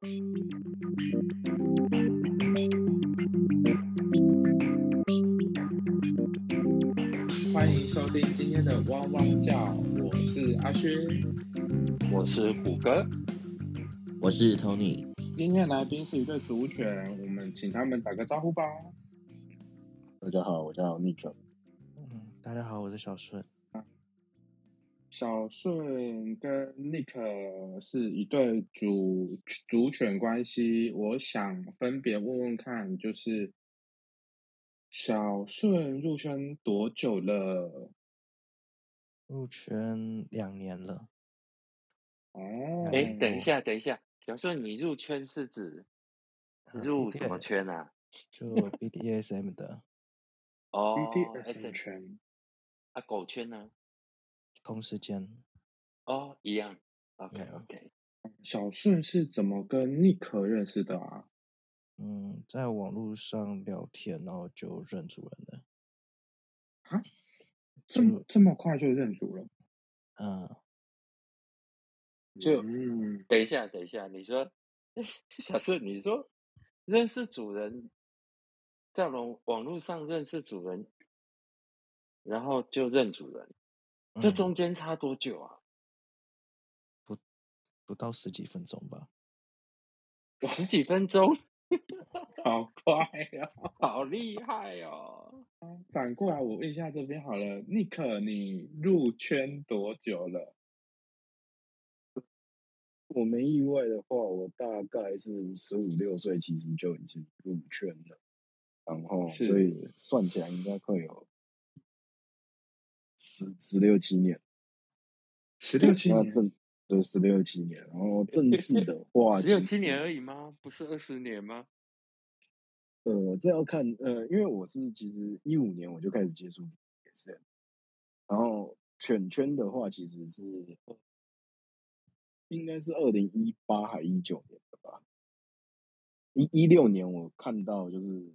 欢迎收听今天的汪汪叫，我是阿勋。我是虎哥，我是 Tony。今天来宾是一对主犬，我们请他们打个招呼吧。大家好，我叫 Nick。嗯，大家好，我是小顺。小顺跟 Nick 是一对主主犬关系，我想分别问问看，就是小顺入圈多久了？入圈两年了。哦，哎，等一下，等一下，小顺，你入圈是指呃入什么圈啊？就 BDSM 的哦 BDSM 圈。啊，狗圈呢？同时间，哦，一样。OK 嗯 OK，小顺是怎么跟 Nick 认识的啊？嗯，在网络上聊天，然后就认主人了。啊，这么这么快就认主了？嗯，就嗯，等一下，等一下，你说 小顺，你说认识主人，在网网络上认识主人，然后就认主人，这嗯中间差多久啊？不不到十几分钟吧。十几分钟，好快呀、好厉害哦！反过来，我问一下这边好了，Nick，你入圈多久了？我没意外的话，我大概是十五六岁，其实就已经入圈了，然后所以算起来应该会有十十六七年。十六七年，正对十六七年，然后正式的话，只有其实七年而已吗？不是二十年吗？呃，这要看呃，因为我是其实一五年我就开始接触 BDSM，然后犬圈的话其实是应该是二零一八还一九年的吧，一一六年我看到就是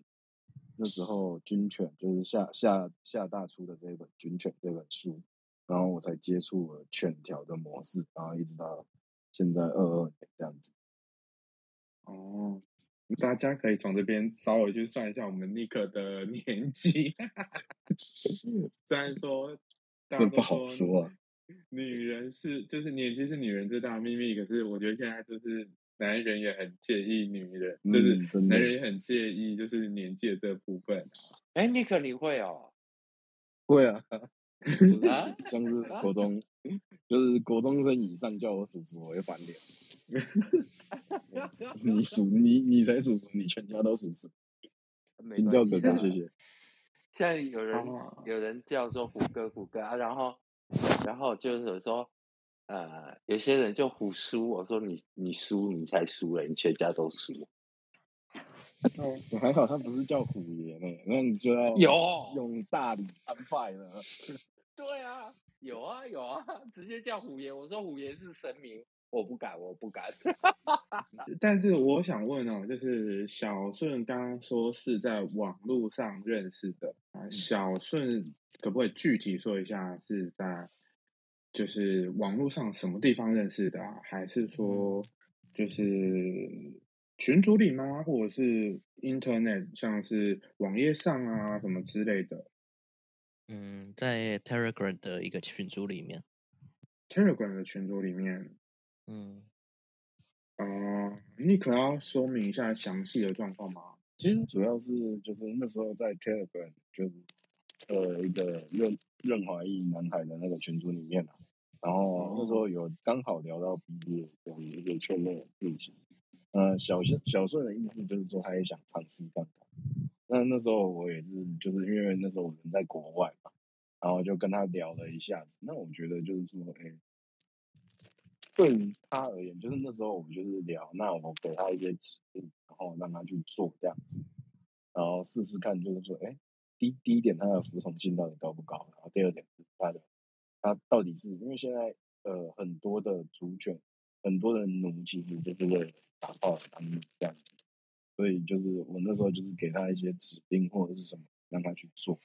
那时候军犬就是夏夏夏大出的这一本军犬这本书，然后我才接触了犬条的模式，然后一直到现在二二年这样子。哦，大家可以从这边稍微去算一下我们 Nick 的年纪。虽然说大家都这不好说啊女人是就是年纪是女人最大的秘密，可是我觉得现在就是男人也很介意女人，就是嗯真的男人也很介意就是年纪的这部分。哎，尼克，你会哦？会啊，就是啊 像是国中，就是国中生以上叫我叔叔，我就翻脸。你叔，你你才叔叔，你全家都叔叔，没请叫哥哥，谢谢。现在有人哦有人叫做虎哥虎哥啊，然后然后就是说，呃，有些人就胡输，我说你你输你才输了，你全家都输。哦，我还好，他不是叫虎爷呢，那你就要有用大礼安排了。对啊，有啊有啊，直接叫虎爷。我说虎爷是神明，我不敢，我不敢。但是我想问哦，就是小顺刚刚说是在网络上认识的啊，小顺可不可以具体说一下是在就是网络上什么地方认识的啊？还是说就是群组里吗？或者是 Internet 像是网页上啊什么之类的嗯，在 Telegram 的一个群组里面，？Telegram 的群组里面，嗯，哦、你可要说明一下详细的状况吗？其实主要是就是那时候在 Telegram 就是呃一个任任华裔男孩的那个群组里面啊，然后那时候有刚好聊到毕业的一个圈内的事情，呃小顺小顺的意思就是说他也想尝试看看，那那时候我也是就是因为那时候我人在国外嘛，然后就跟他聊了一下子，那我觉得就是说，哎、对于他而言，就是那时候我们就是聊，那我给他一些指令，然后让他去做这样子，然后试试看，就是说，哎，第第一点他的服从性到底高不高，然后第二点是他的他到底是因为现在呃很多的主犬，很多的奴其实就是为了打炮当奴这样子，所以就是我那时候就是给他一些指令或者是什么让他去做，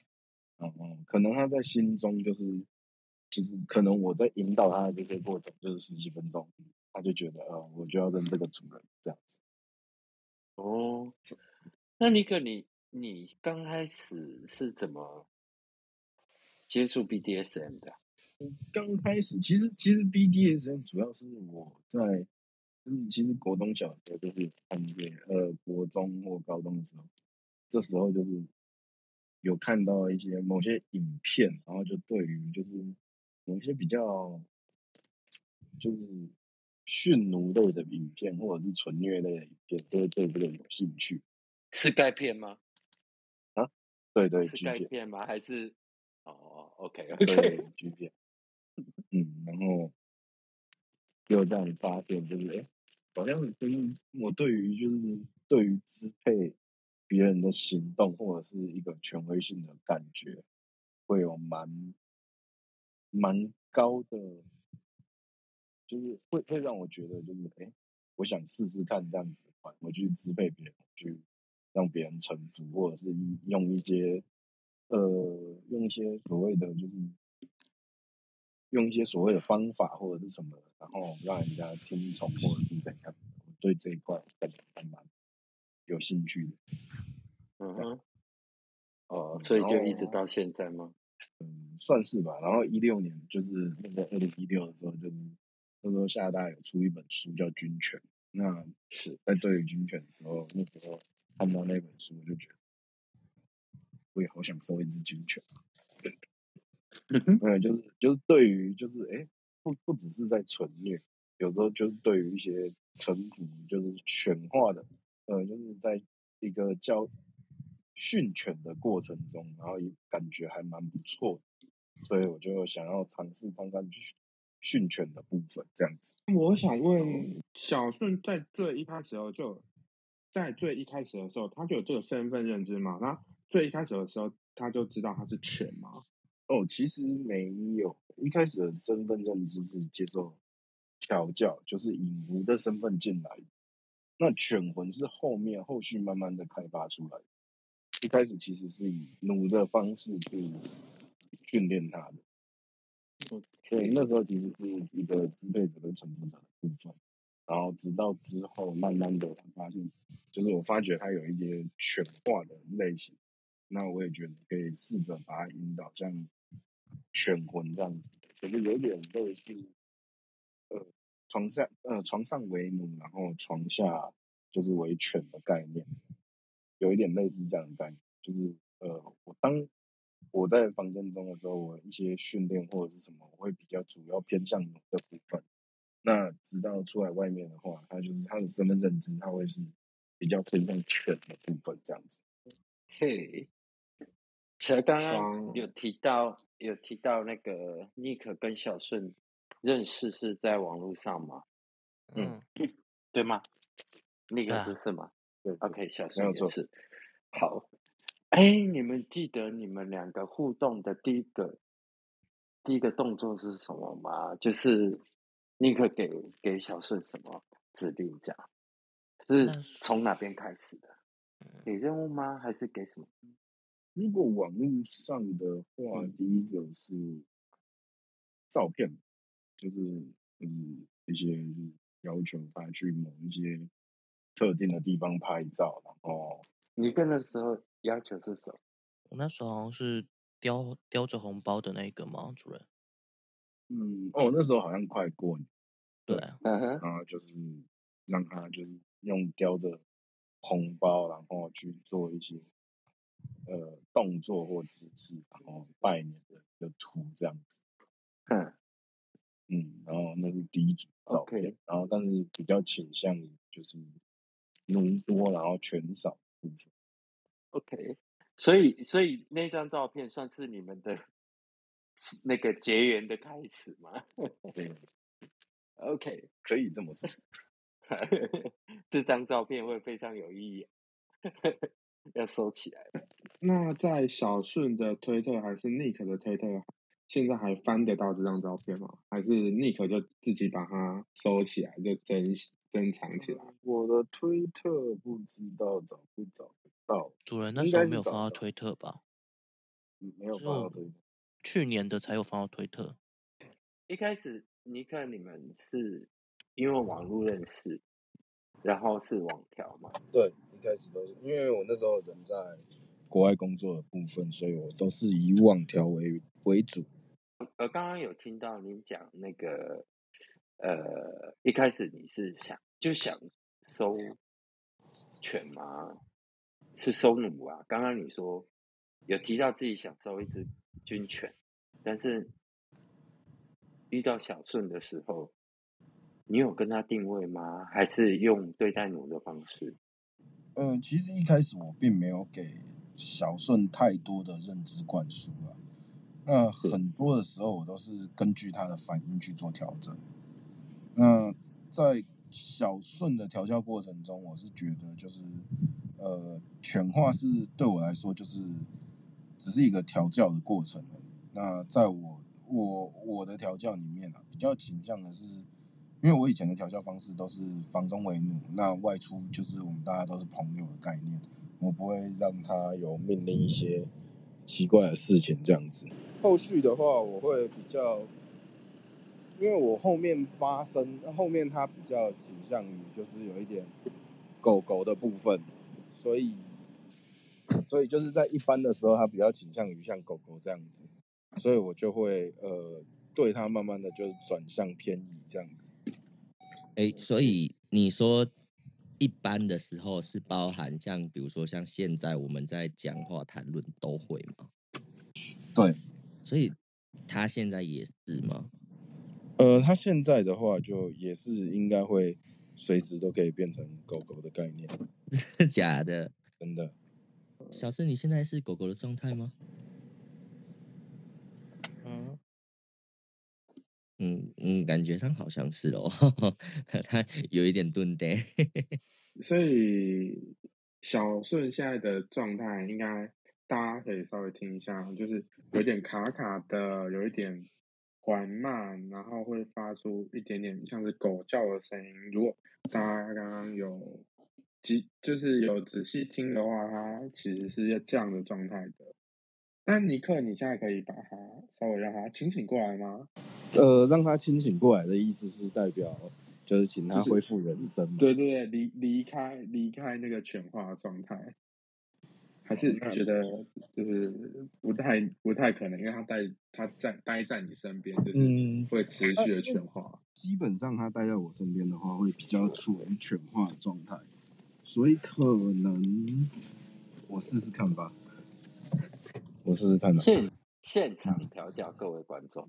然后可能他在心中就是就是可能我在引导他的这些过程就是十几分钟，他就觉得呃我就要认这个主人，这样子。哦，那尼克，你你刚开始是怎么接触 BDSM 的？刚开始其实其实 BDSM 主要是我在就是其实国中小的时候就是看见呃国中或高中的时候，这时候就是有看到一些某些影片，然后就对于就是某些比较就是驯奴类的影片或者是纯虐类的影片，都会对这个有兴趣。是钙片吗？啊对对是钙片吗？还是哦，OK 对 OK，G 片，嗯，然后又这样发现，就是哎，诶好像跟我对于就是对于支配别人的行动或者是一个权威性的感觉，会有蛮蛮高的，就是会会让我觉得就是哎，诶我想试试看这样子，我去支配别人，去让别人臣服，或者是用一些呃用一些所谓的就是用一些所谓的方法或者是什么，然后让人家听从或者是怎样，我对这一块感觉还蛮有兴趣的。嗯哼，哦，嗯所以就一直到现在吗？嗯，算是吧。然后一六年就是那个二零一六的时候，就是那时候厦大有出一本书叫《军犬》，那是在对于军犬的时候，那时候看到那本书，我就觉得我也好想收一只军犬。嗯，就是就是对于就是哎，诶不不只是在纯虐，有时候就是对于一些臣服，就是犬化的，呃，就是在一个教训犬的过程中，然后也感觉还蛮不错的，所以我就想要尝试看看去训犬的部分，这样子。我想问，小顺在最一开始的时候就，在最一开始的时候，他就有这个身份认知吗？那最一开始的时候，他就知道他是犬吗？哦，其实没有，一开始的身份认知是接受调教，就是以奴的身份进来。那犬魂是后面后续慢慢的开发出来的。一开始其实是以奴的方式去训练它的，所以那时候其实是一个支配者跟臣服者的部分。然后直到之后，慢慢的我发现，就是我发觉它有一些犬化的类型，那我也觉得可以试着把它引导像犬魂这样子，就是有点类似，呃，床下呃床上为奴，然后床下就是为犬的概念，有一点类似这样的概念，就是呃，我当我在房间中的时候，我一些训练或者是什么，我会比较主要偏向奴的部分。那直到出来外面的话，他就是他的身份认知，他会是比较偏向犬的部分这样子。嘿，其实刚刚有提到有提到那个尼克跟小顺认识是在网络上嘛，嗯，对吗？尼克对啊不是吗对对？OK，小顺也是。好，哎，你们记得你们两个互动的第一个第一个动作是什么吗？就是尼克给给小顺什么指令这样？是从哪边开始的？嗯给任务吗？还是给什么？如果网络上的话，嗯。第一个是照片，就是嗯一些就是要求他去某一些特定的地方拍照，然后你跟的时候要求是什么？我那时候好像是叼叼着红包的那一个吗，主任？嗯哦那时候好像快过年，对。啊，嗯哼，然后就是让他就是用叼着红包，然后去做一些呃动作或姿势，然后拜年的一个图这样子。嗯嗯，然后那是第一组照片然后但是比较倾向于就是奴多，然后全少的部分。，OK，所以所以那张照片算是你们的那个结缘的开始吗 对，？OK，可以这么说。这张照片会非常有意义，要收起来。那在小顺的推特还是 Nick 的推特，现在还翻得到这张照片吗？还是 Nick 就自己把它收起来，就珍珍藏起来？我的推特不知道找不找得到，主人那应时候没有放到推特吧？嗯没有只有发到推特。去年的才有放到推特。一开始尼克你们是因为网络认识，然后是网调嘛？对，一开始都是因为我那时候人在国外工作的部分，所以我都是以网条为为主。呃，刚刚有听到您讲那个，呃，一开始你是想就想收犬吗？是收奴啊？刚刚你说有提到自己想收一只军犬，但是遇到小顺的时候，你有跟他定位吗？还是用对待奴的方式？呃，其实一开始我并没有给小顺太多的认知灌输了。那很多的时候，我都是根据他的反应去做调整。那在小顺的调教过程中，我是觉得就是，呃，犬化是对我来说就是只是一个调教的过程而已。那在我我我的调教里面啊，比较倾向的是，因为我以前的调教方式都是房中为奴，那外出就是我们大家都是朋友的概念，我不会让他有命令一些奇怪的事情这样子。后续的话，我会比较，因为我后面发生，后面他比较倾向于就是有一点狗狗的部分，所以，所以就是在一般的时候，他比较倾向于像狗狗这样子，所以我就会呃对他慢慢的就是转向偏移这样子。哎，所以你说一般的时候是包含像比如说像现在我们在讲话谈论都会吗？对。所以他现在也是吗？呃，他现在的话就也是应该会随时都可以变成狗狗的概念。真 的假的？真的。小盛，你现在是狗狗的状态吗？嗯嗯，感觉上好像是哦，他有一点钝的。所以小顺现在的状态应该。大家可以稍微听一下，就是有点卡卡的，有一点缓慢，然后会发出一点点像是狗叫的声音。如果大家刚刚有仔就是有仔细听的话，它其实是要这样的状态的。那尼克，你现在可以把它稍微让它清醒过来吗？呃，让他清醒过来的意思是代表就是请他恢复人生。对对对，离离开离开那个犬化状态。还是觉得就是不太不太可能，因为他待他在待在你身边，就是会持续的犬化。基本上他待在我身边的话，会比较处于犬化的状态，所以可能我试试看吧。我试试看。现现场调教各位观众。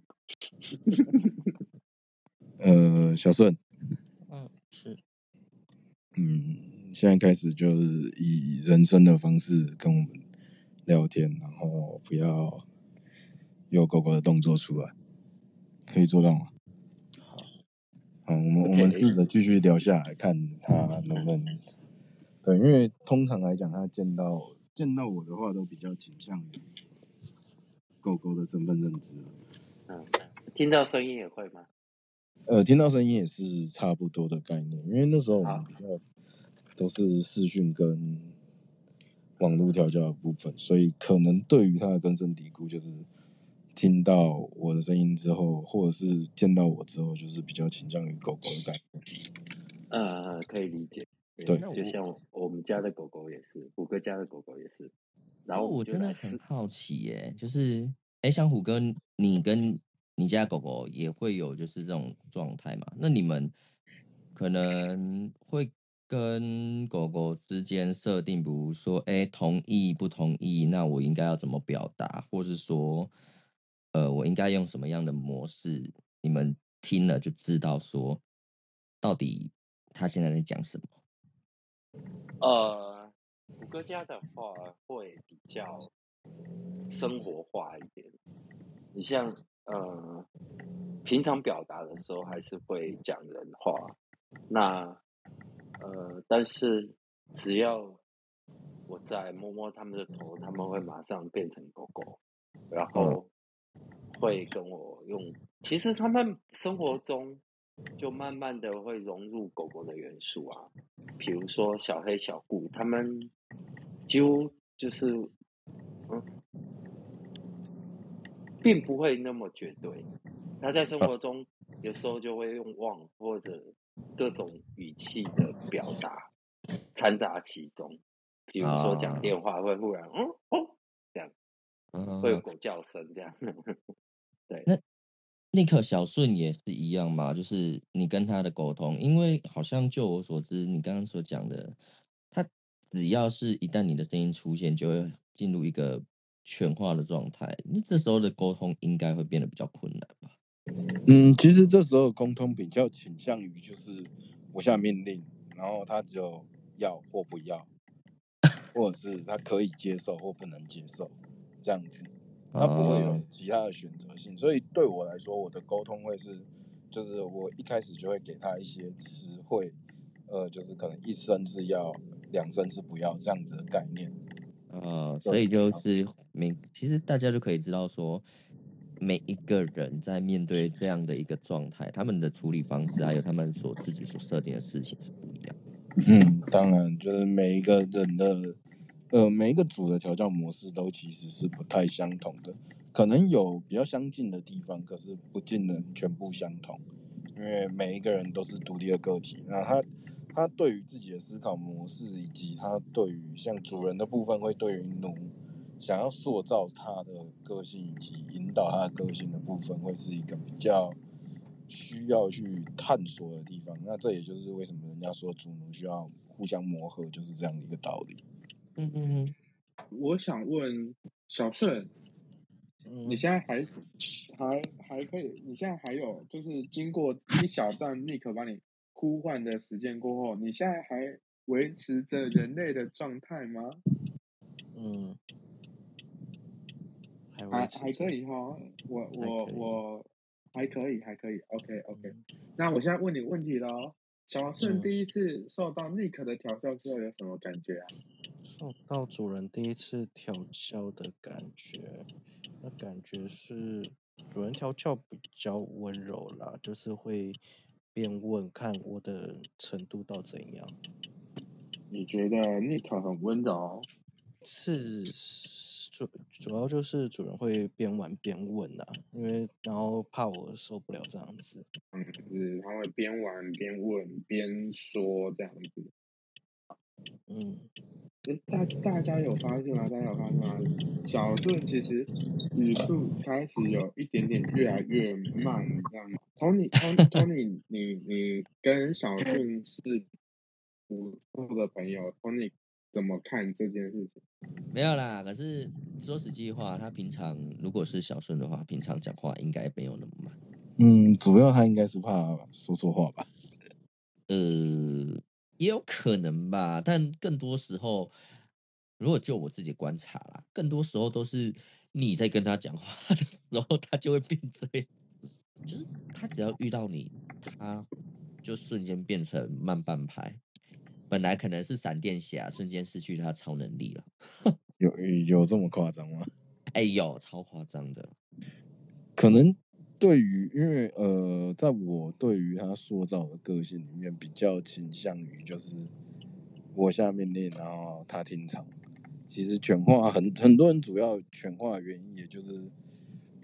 呃，小顺。嗯，是。嗯。现在开始就是以人生的方式跟我们聊天，然后不要有狗狗的动作出来，可以做到吗？好，好，我们我们试着继续聊下来，看他能不能。对，因为通常来讲，他见到见到我的话，都比较倾向于狗狗的身份认知。嗯，听到声音也会吗？呃，听到声音也是差不多的概念，因为那时候我们比较。都是视讯跟网络调教的部分，所以可能对于它的根深蒂固，就是听到我的声音之后，或者是见到我之后，就是比较倾向于狗狗的感觉。呃，可以理解。对，就像我们家的狗狗也是，虎哥家的狗狗也是。然后我真的很好奇耶，就是哎，像虎哥，你跟你家狗狗也会有就是这种状态嘛？那你们可能会。跟狗狗之间设定，比如说，哎，同意不同意？那我应该要怎么表达？或是说，呃，我应该用什么样的模式？你们听了就知道说，到底他现在在讲什么？呃，虎哥家的话会比较生活化一点。你像，呃，平常表达的时候还是会讲人话，那。呃，但是只要我在摸摸他们的头，他们会马上变成狗狗，然后会跟我用。其实他们生活中就慢慢的会融入狗狗的元素啊，比如说小黑、小顾，他们几乎就是嗯，并不会那么绝对。他在生活中有时候就会用汪或者。各种语气的表达掺杂其中，比如说讲啊电话会忽然嗯哦这样，会有嗯，狗叫声这样。对，那尼克小顺也是一样嘛，就是你跟他的沟通，因为好像就我所知，你刚刚所讲的，他只要是一旦你的声音出现，就会进入一个全化的状态，那这时候的沟通应该会变得比较困难吧？嗯，其实这时候沟通比较倾向于就是我下命令，然后他只有要或不要，或者是他可以接受或不能接受这样子，他不会有哦其他的选择性。所以对我来说，我的沟通会是，就是我一开始就会给他一些词汇，呃，就是可能一生是要，两声是不要这样子的概念。呃，所，以就是每其实大家就可以知道说，每一个人在面对这样的一个状态，他们的处理方式还有他们所自己所设定的事情是不一样的。嗯，当然，就是每一个人的，呃，每一个组的调教模式都其实是不太相同的，可能有比较相近的地方，可是不尽能全部相同，因为每一个人都是独立的个体。那他他对于自己的思考模式，以及他对于像主人的部分，会对于奴想要塑造他的个性以及引导他的个性的部分，会是一个比较需要去探索的地方。那这也就是为什么人家说主奴需要互相磨合，就是这样的一个道理。嗯嗯嗯，我想问小顺，你嗯，现在还还还可以？你现在还有就是经过一小段 Nick 把你呼唤的时间过后，你现在还维持着人类的状态吗？嗯，还还还可，以哈，我我我还可以，还可以，OK OK。嗯那我现在问你问题喽，小顺嗯，第一次受到 Nick 的调教之后有什么感觉啊？受到主人第一次调教的感觉，那感觉是主人调教比较温柔啦，就是会边问看我的程度到怎样，你觉得 Nick 很温柔？是主主要就是主人会边玩边问呐、因为然后怕我受不了这样子，嗯，就是他会边玩边问边说这样子。嗯，诶大大家有发现吗？大家有发现吗？小顺其实语速开始有一点点越来越慢，这样。Tony Tony Tony，你你跟小顺是不错的朋友，Tony 怎么看这件事情？没有啦。可是说实际话，他平常如果是小顺的话，平常讲话应该没有那么慢。嗯，主要他应该是怕说错话吧。呃，也有可能吧，但更多时候，如果就我自己观察啦，更多时候都是你在跟他讲话的时候，他就会变这样，就是他只要遇到你，他就瞬间变成慢半拍，本来可能是闪电侠，瞬间失去他超能力了。有有这么夸张吗？哎呦，超夸张的。可能对于，因为呃，在我对于他塑造的个性里面，比较倾向于就是我下命令，然后他听从。其实犬化很很多人主要犬化的原因，也就是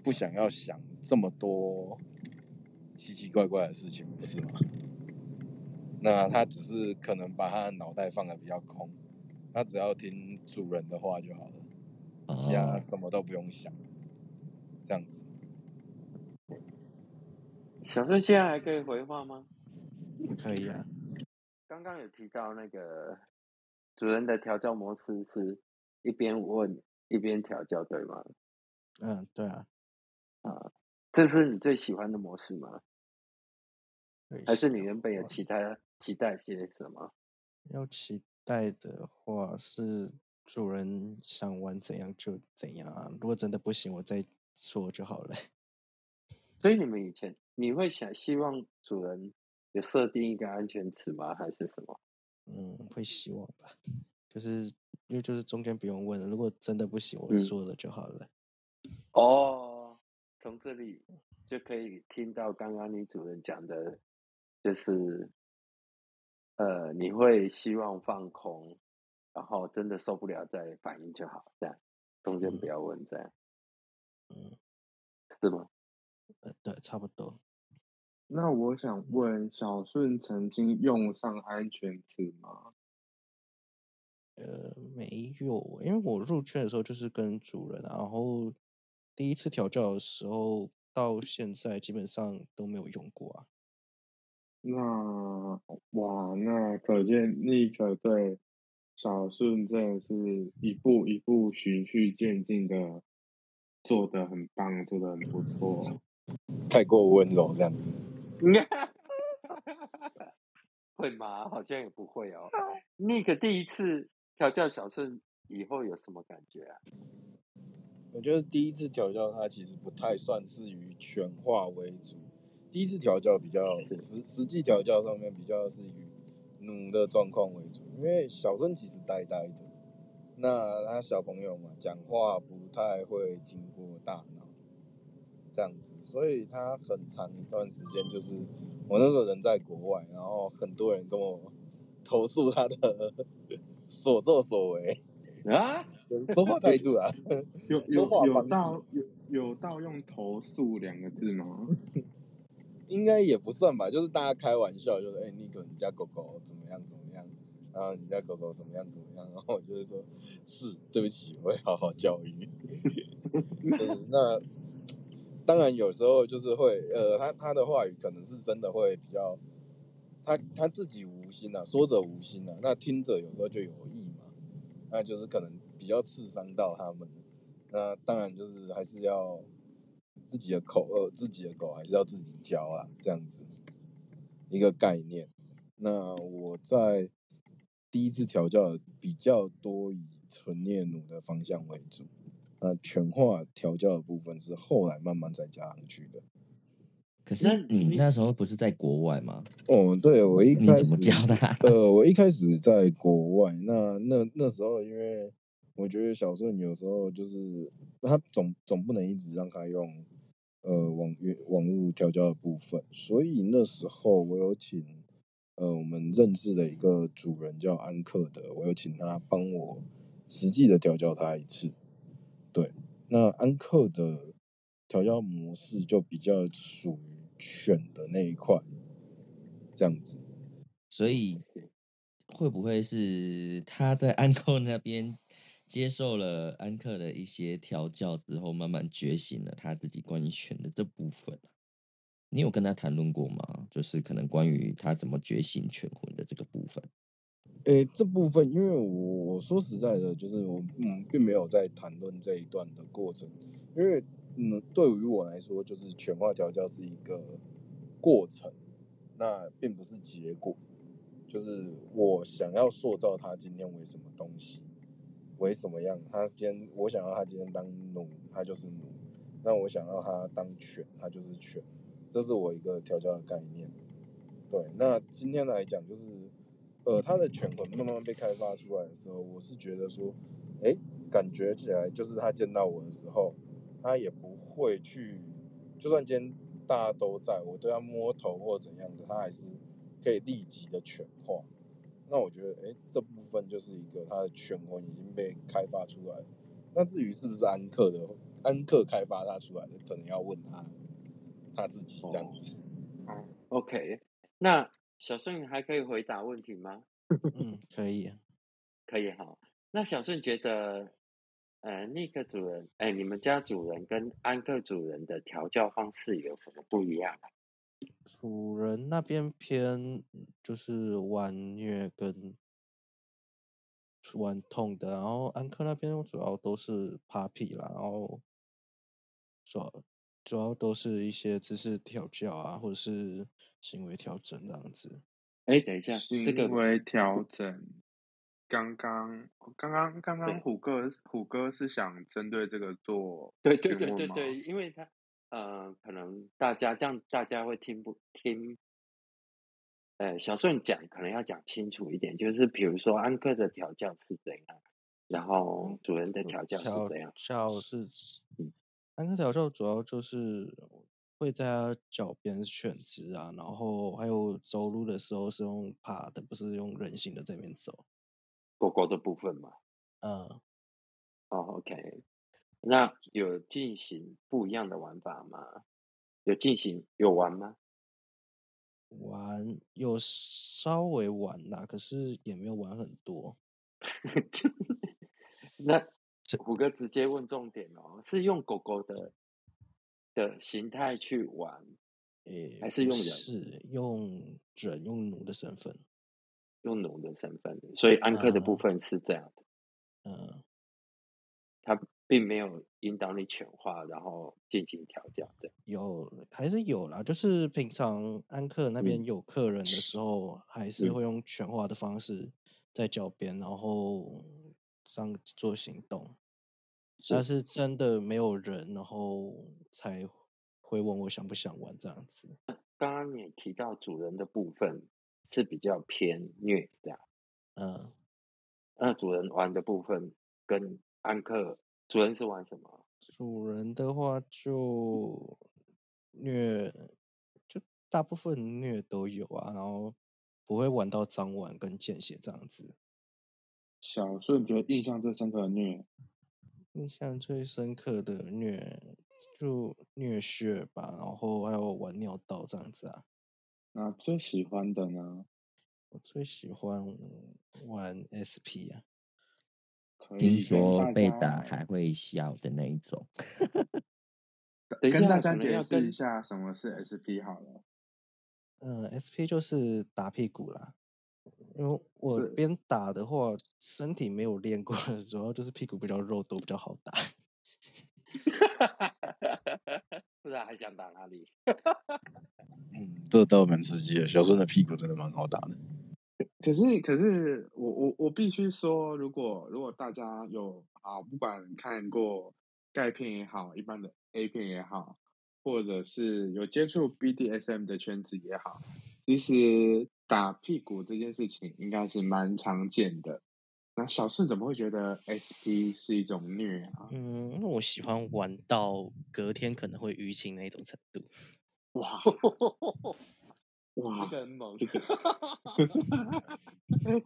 不想要想这么多奇奇怪怪的事情，不是吗？那他只是可能把他的脑袋放的比较空，他只要听主人的话就好了，其他哦，什么都不用想，这样子。小顺现在还可以回话吗？可以啊，刚刚有提到那个主人的调教模式是一边问一边调教，对吗？嗯，对啊，啊，这是你最喜欢的模式吗？还是你原本有欢其他期待些什么？要期待的话是主人想玩怎样就怎样啊，如果真的不行，我再说就好了。所以你们以前你会想希望主人有设定一个安全词吗？还是什么？嗯，会希望吧，就是因为就是中间不用问了，如果真的不行，我嗯，说了就好了。哦，从这里就可以听到刚刚你主人讲的，就是呃，你会希望放空，然后真的受不了再反应就好，这样中间不嗯要问，这样嗯，是吗？呃，对，差不多。那我想问，小顺曾经用上安全词吗？呃，没有，因为我入圈的时候就是跟主人，然后第一次调教的时候到现在基本上都没有用过啊。那哇，那可见 Nick 对小顺真的是一步一步循序渐进的做的很棒，做的很不错。太过温柔这样子。会吗？好像也不会哦。Nick 第一次调教小顺以后有什么感觉啊？我觉得第一次调教他其实不太算是以犬化为主，第一次调教比较实实际调教上面比较是以奴的状况为主，因为小顺其实呆呆的，那他小朋友嘛，讲话不太会经过大脑，这样子，所以他很长一段时间就是我那时候人在国外，然后很多人跟我投诉他的 所作所为。啊，说话态度啊，有说话有有到有有到用投诉两个字吗？应该也不算吧，就是大家开玩笑，就是哎，尼克，你家狗狗怎么样怎么样，然后你家狗狗怎么样怎么样，然后我就会说，是，对不起，我会好好教育。那当然有时候就是会，呃，他他的话语可能是真的会比较，他他自己无心啊，说者无心啊，那听者有时候就有意嘛，那就是可能比较刺伤到他们。那当然就是还是要自己的口呃自己的狗还是要自己教啊，这样子一个概念。那我在第一次调教比较多以纯念奴的方向为主，那全化调教的部分是后来慢慢再加上去的。可是你你那时候不是在国外吗？哦，对，我一你怎么开始教的啊呃，我一开始在国外，那那那时候因为我觉得小顺有时候就是他总总不能一直让他用呃网约网络调教的部分，所以那时候我有请呃我们认识的一个主人叫安克的，我有请他帮我实际的调教他一次。对，那安克的调教模式就比较属于犬的那一块，这样子。所以会不会是他在安克那边接受了安克的一些调教之后，慢慢觉醒了他自己关于犬的这部分你有跟他谈论过吗？就是可能关于他怎么觉醒犬魂的这个部分。诶，这部分因为我我说实在的，就是我嗯并没有在谈论这一段的过程，因为嗯对于我来说，就是犬化调教是一个过程，那并不是结果，就是我想要塑造他今天为什么东西，为什么样，他今天我想要他今天当奴，他就是奴，那我想要他当犬，他就是犬，这是我一个调教的概念。对，那今天来讲就是。呃，他的犬魂慢慢被开发出来的时候，我是觉得说，哎，感觉起来就是他见到我的时候，他也不会去，就算今天大家都在，我对他摸头或怎样的，他还是可以立即的犬化。那我觉得，哎，这部分就是一个他的犬魂已经被开发出来。那至于是不是安克的安克开发他出来的，可能要问他他自己这样子。哦，OK，那小顺还可以回答问题吗？嗯，可以啊。可以哈。那小顺觉得，呃，尼克主人，哎，你们家主人跟安克主人的调教方式有什么不一样啊？主人那边偏就是玩虐跟玩痛的，然后安克那边主要都是 puppy 啦，然后主要主要都是一些知识调教啊，或者是行为调整这样子。哎，等一下，这个行为调整。刚刚刚刚刚刚虎哥虎哥是想针对这个做对对对对对，因为他呃，可能大家这样大家会听不听，呃，小顺讲可能要讲清楚一点，就是比如说安克的调教是怎样，然后主人的调教是怎样。教是嗯，安克调教主要就是会在他脚边选直啊，然后还有走路的时候是用爬的，不是用人形的这边走。狗狗的部分嘛。嗯，哦，OK，那有进行不一样的玩法吗？有进行有玩吗？玩有稍微玩啦，可是也没有玩很多。那虎哥直接问重点哦，是用狗狗的的形态去玩，诶，还是用人？是用人用奴的身份？用奴的身份，所以安克的部嗯。分是这样的，嗯，他并没有引导你犬化，然后进行调教的。有还是有啦，就是平常安克那边嗯。有客人的时候，还是嗯。会用犬化的方式在脚边，然后这样做行动。但是真的没有人，然后才会问我想不想玩这样子。刚刚你也提到主人的部分是比较偏虐的，嗯，那主人玩的部分跟安克主人是玩什么？主人的话就虐，就大部分虐都有啊，然后不会玩到脏玩跟见血这样子。小顺觉得印象最深刻的虐，印象最深刻的虐就虐血吧，然后还有玩尿道这样子啊。那最喜欢的呢？我最喜欢玩 SP 啊，听说被打还会笑的那一种。等跟大家解释一下什么是 SP 好了。嗯，SP 就是打屁股啦。因为我对边打的话，身体没有练过，主要就是屁股比较肉，都比较好打。不然还想打哪里？嗯，这倒蛮刺激的。小孙的屁股真的蛮好打的。可是，可是我我我必须说，如果如果大家有啊，不管看过钙片也好，一般的 A 片也好，或者是有接触 BDSM 的圈子也好，其实打屁股这件事情应该是蛮常见的。那小顺怎么会觉得 SP 是一种虐啊？嗯，因为我喜欢玩到隔天可能会淤青那一种程度。哇 这哇，个很猛，这个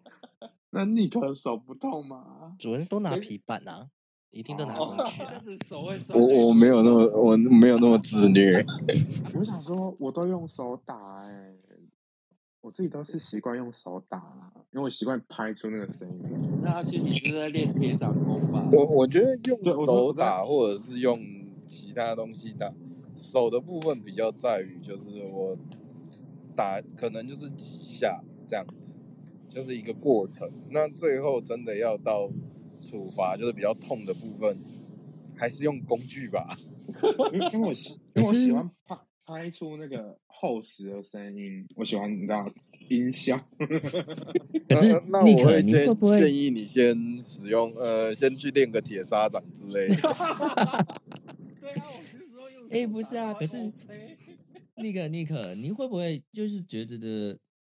那尼克手不痛吗？主人都拿皮板啊，一定都拿哦工具啊。是 手会酸我我没有那么我没有那么自虐。我想说，我都用手打哎、我自己都是习惯用手打啦，因为我习惯拍出那个声音。那阿勋，你是在练铁掌功吧？我我觉得用手打或者是用其他东西打，手的部分比较在于就是我打可能就是几下这样子，就是一个过程。那最后真的要到处罚，就是比较痛的部分，还是用工具吧。因为因为我喜因为我喜欢拍拍出那个厚实的声音，我喜欢你知道音效。可是那我会建你会不会建议你先使用呃，先去练个铁砂掌之类的。对啊，我是说用哎、手不是啊，可是那个尼克，你会不会就是觉得的，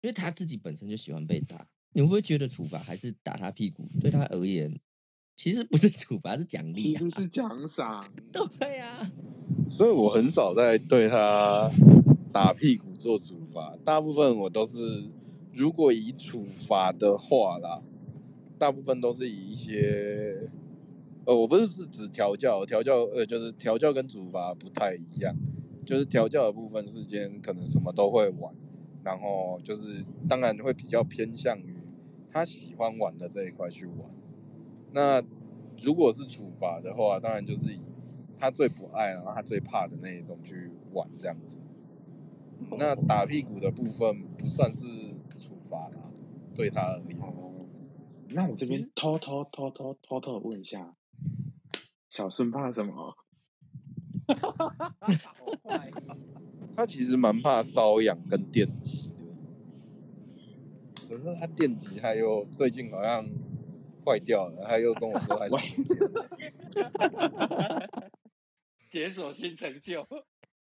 因为他自己本身就喜欢被打，你会不会觉得处罚还是打他屁股对他而言，其实不是处罚，是奖励啊？其实是奖赏。对啊，所以我很少在对他打屁股做处罚，大部分我都是如果以处罚的话啦，大部分都是以一些呃，我不是是指调教，调教呃就是调教跟处罚不太一样，就是调教的部分是间可能什么都会玩，然后就是当然会比较偏向于他喜欢玩的这一块去玩。那如果是处罚的话，当然就是以他最不爱，然后他最怕的那一种去玩这样子。那打屁股的部分不算是处罚啦，对他而言。哦，那我这边偷偷偷偷偷偷地问一下，小孙怕什么？他其实蛮怕瘙痒跟电击的，可是他电击他又最近好像坏掉了，他又跟我说还是 解锁新成就。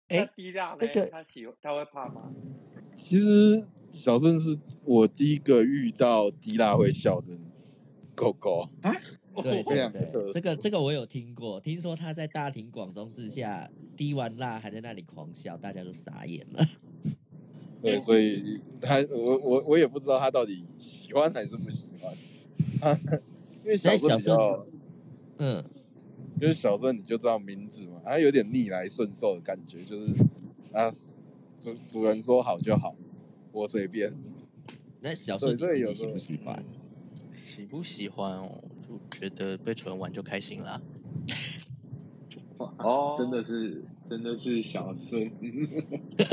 哎那低辣呢？那个他喜他会怕吗？其实小郑是我第一个遇到滴蜡会笑的狗狗，对非常对特对，这个殊这个我有听过，听说他在大庭广众之下滴完蜡还在那里狂笑，大家都傻眼了。对，所以他我我我也不知道他到底喜欢还是不喜欢，他因为小时候比较，嗯，就是小时候你就知道名字嘛，他有点逆来顺受的感觉，就是啊主主人说好就好，我随便。那小时候你自己喜不喜欢？嗯喜不喜欢哦？就觉得被主人玩就开心啦。哇哦真的是真的是小孙，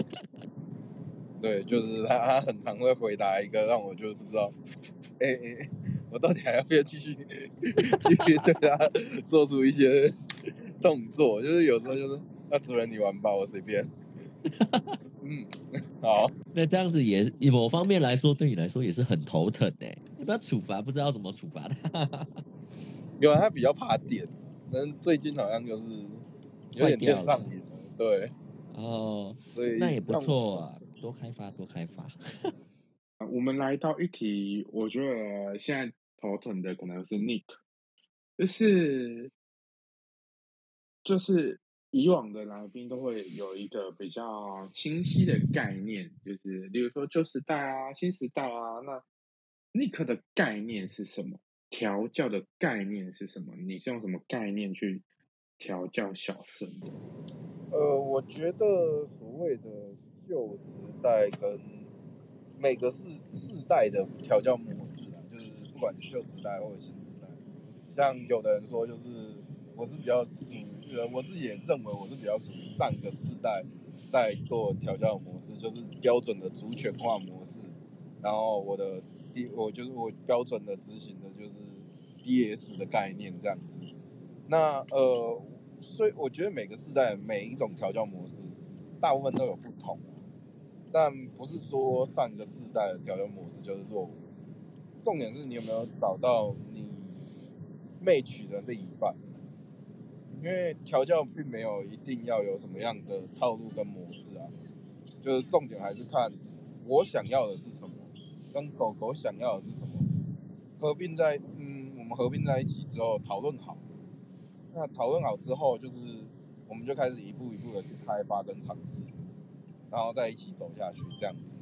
对，就是他，他很常会回答一个让我就不知道，哎、哎、我到底还要不要继续继续对他做出一些动作？就是有时候就是，那主人你玩吧，我随便。嗯，好，那这样子也以某方面来说，对你来说也是很头疼的。要不要处罚？不知道怎么处罚他。有啊，他比较怕电，但最近好像就是有点电上瘾了，对，哦，所以那也不错啊，多开发多开发。啊 我们来到一题，我觉得现在头疼的可能是 Nick，就是就是以往的来宾都会有一个比较清晰的概念，就是例如说旧时代啊、新时代啊，那 Nick 的概念是什么？调教的概念是什么？你是用什么概念去调教小顺的？呃，我觉得所谓的旧时代跟每个世世代的调教模式啊，就是不管是旧时代或者新时代，像有的人说，就是我是比较属于，呃，我自己也认为我是比较属于上一个世代在做调教模式，就是标准的主权化模式，然后我的第我就是我标准的执行的就是 DS 的概念这样子。那呃，所以我觉得每个世代每一种调教模式，大部分都有不同，但不是说上一个世代的调教模式就是落伍。重点是你有没有找到你 match 的另一半，因为调教并没有一定要有什么样的套路跟模式啊，就是重点还是看我想要的是什么，跟狗狗想要的是什么，合并在嗯，我们合并在一起之后讨论好。那讨论好之后，就是我们就开始一步一步的去开发跟尝试，然后再一起走下去这样子，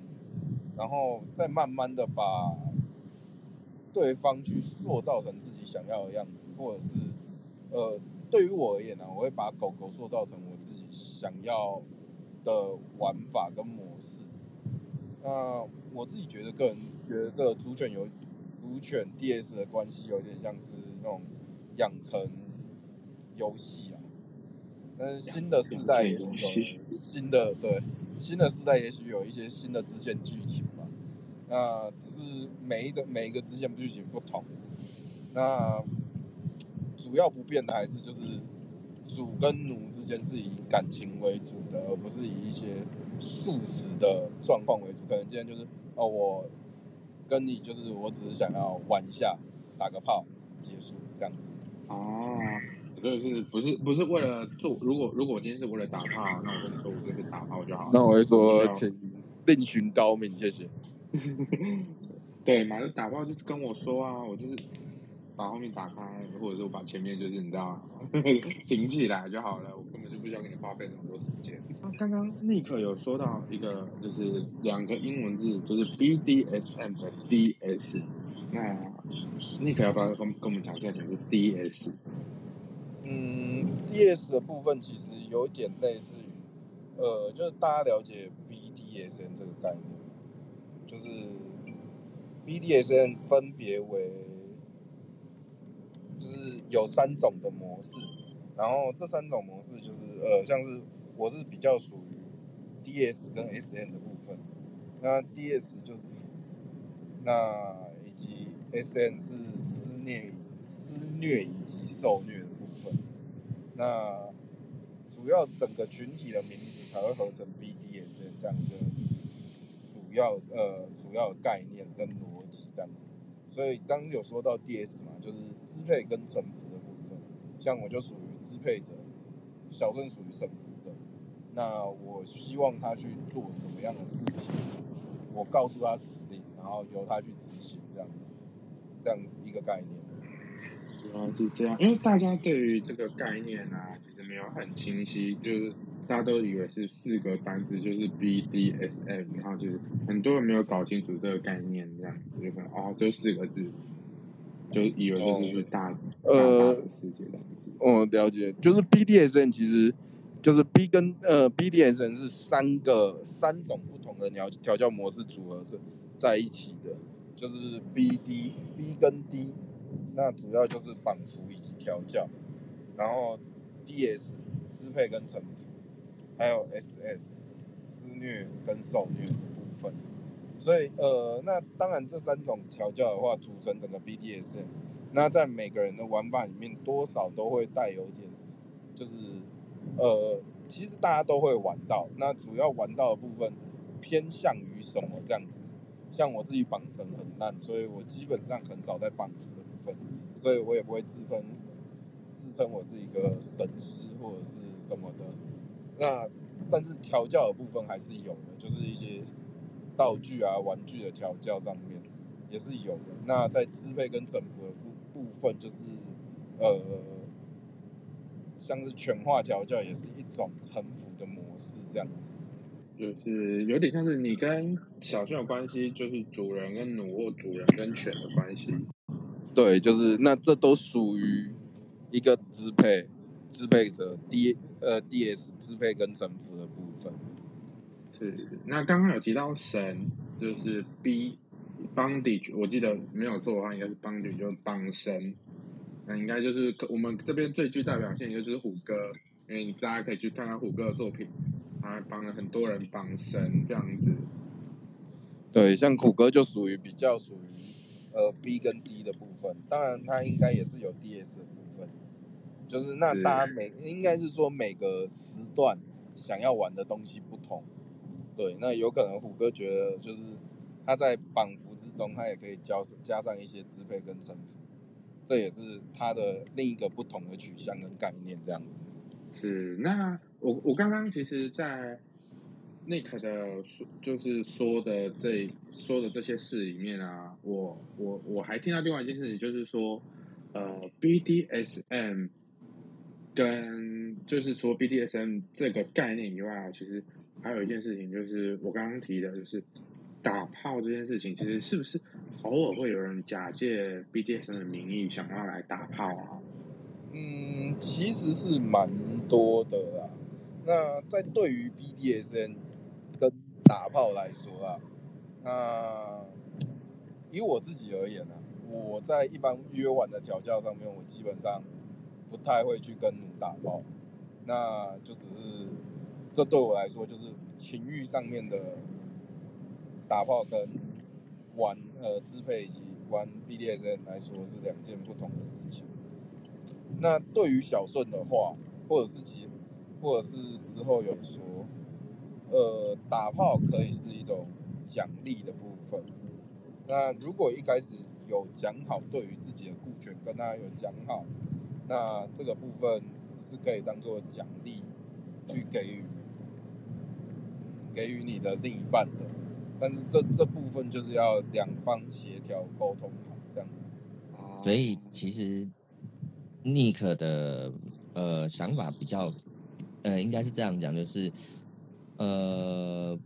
然后再慢慢的把对方去塑造成自己想要的样子，或者是呃，对于我而言呢、我会把狗狗塑造成我自己想要的玩法跟模式。那我自己觉得，个人觉得这个主犬有主犬 DS 的关系有点像是那种养成游戏啊。但是新的世代也许有新的对新的时代也许有一些新的支线剧情吧。那只是每一个每一个支线剧情不同。那主要不变的还是就是主跟奴之间是以感情为主的，而不是以一些素食的状况为主。可能今天就是哦，我跟你就是我只是想要玩一下，打个炮结束这样子。哦，就是不是不是为了做？如果如果我今天是为了打炮，那我跟你说我就是打炮就好了。那我会说请另寻高明，谢谢。对嘛，就打包就是跟我说啊，我就是把后面打开，或者是我把前面就是你知道 顶起来就好了，我根本就不需要给你花费那么多时间。那刚刚 Nick 有说到一个就是两个英文字，就是 BDSM 的 DS，那 Nick 要不要跟跟我们讲一下什么是 DS？嗯，DS 的部分其实有点类似于，呃，就是大家了解 BDSM 这个概念，就是 BDSN 分别为，就是有三种的模式，然后这三种模式就是呃，像是我是比较属于 DS 跟 SN 的部分，那 DS 就是，那以及 SN 是施虐、施虐以及受虐的部分。那主要整个群体的名字才会合成 BDSN 这样一个主要呃主要概念跟逻辑这样子。所以刚刚有说到 DS 嘛，就是支配跟臣服的部分，像我就属于支配者，小镇属于臣服者。那我希望他去做什么样的事情，我告诉他指令，然后由他去执行，这样子，这样一个概念。主要是这样，因为大家对于这个概念啊，其实没有很清晰，就是大家都以为是四个单字，就是 BDSM，然后就是很多人没有搞清楚这个概念，这样子就可能哦，就四个字，就以为这就是大、呃的世界了解，就是 BDSN 其实就是 B 跟呃 BDSN 是三个三种不同的调调教模式组合是在一起的，就是 BD B 跟 D，那主要就是绑缚以及调教，然后 DS 支配跟臣服，还有 S N 施虐跟受虐的部分。所以呃，那当然这三种调教的话，组成整个 BDSM，那在每个人的玩法里面，多少都会带有点，就是呃，其实大家都会玩到，那主要玩到的部分偏向于什么这样子？像我自己绑绳很烂，所以我基本上很少在绑绳的部分，所以我也不会自称自称我是一个神师或者是什么的。那但是调教的部分还是有的，就是一些道具啊、玩具的调教上面也是有的。那在支配跟臣服的部部分，就是呃，像是犬化调教也是一种臣服的模式这样子。就是有点像是你跟小熊的关系，就是主人跟奴或主人跟犬的关系。对，就是那这都属于一个支配支配者 D 呃 DS 支配跟臣服的部分。是，那刚刚有提到神，就是 B bondage，我记得没有错的话，应该是 bondage，就是绑神。那应该就是我们这边最具代表性，就是虎哥，因为大家可以去看看虎哥的作品，他帮了很多人绑神这样子。对，像虎哥就属于比较属于呃 B 跟 D 的部分，当然他应该也是有 DS 的部分，就是那大家每应该是说每个时段想要玩的东西不同，对，那有可能虎哥觉得就是他在绑缚之中，他也可以加加上一些支配跟臣服，这也是他的另一个不同的取向跟概念这样子。是，那我我刚刚其实，在 Nick 的说就是说的这说的这些事里面啊，我我我还听到另外一件事情，就是说，呃，BDSM 跟就是除了 BDSM 这个概念以外啊，其实还有一件事情，就是我刚刚提的，就是打炮这件事情，其实是不是偶尔会有人假借 BDSM 的名义想要来打炮啊？嗯，其实是蛮多的啦。那在对于 BDSN 跟打炮来说啊，那以我自己而言呢、我在一般约晚的调教上面，我基本上不太会去跟奴打炮，那就只是这对我来说就是情欲上面的打炮跟玩呃支配以及玩 BDSN 来说是两件不同的事情。那对于小顺的话，或者是其，或者是之后有说，呃，打炮可以是一种奖励的部分。那如果一开始有讲好对于自己的顾全跟他有讲好，那这个部分是可以当做奖励去给予给予你的另一半的。但是这这部分就是要两方协调沟通好，这样子。所以其实 Nick 的呃想法比较，呃，应该是这样讲，就是呃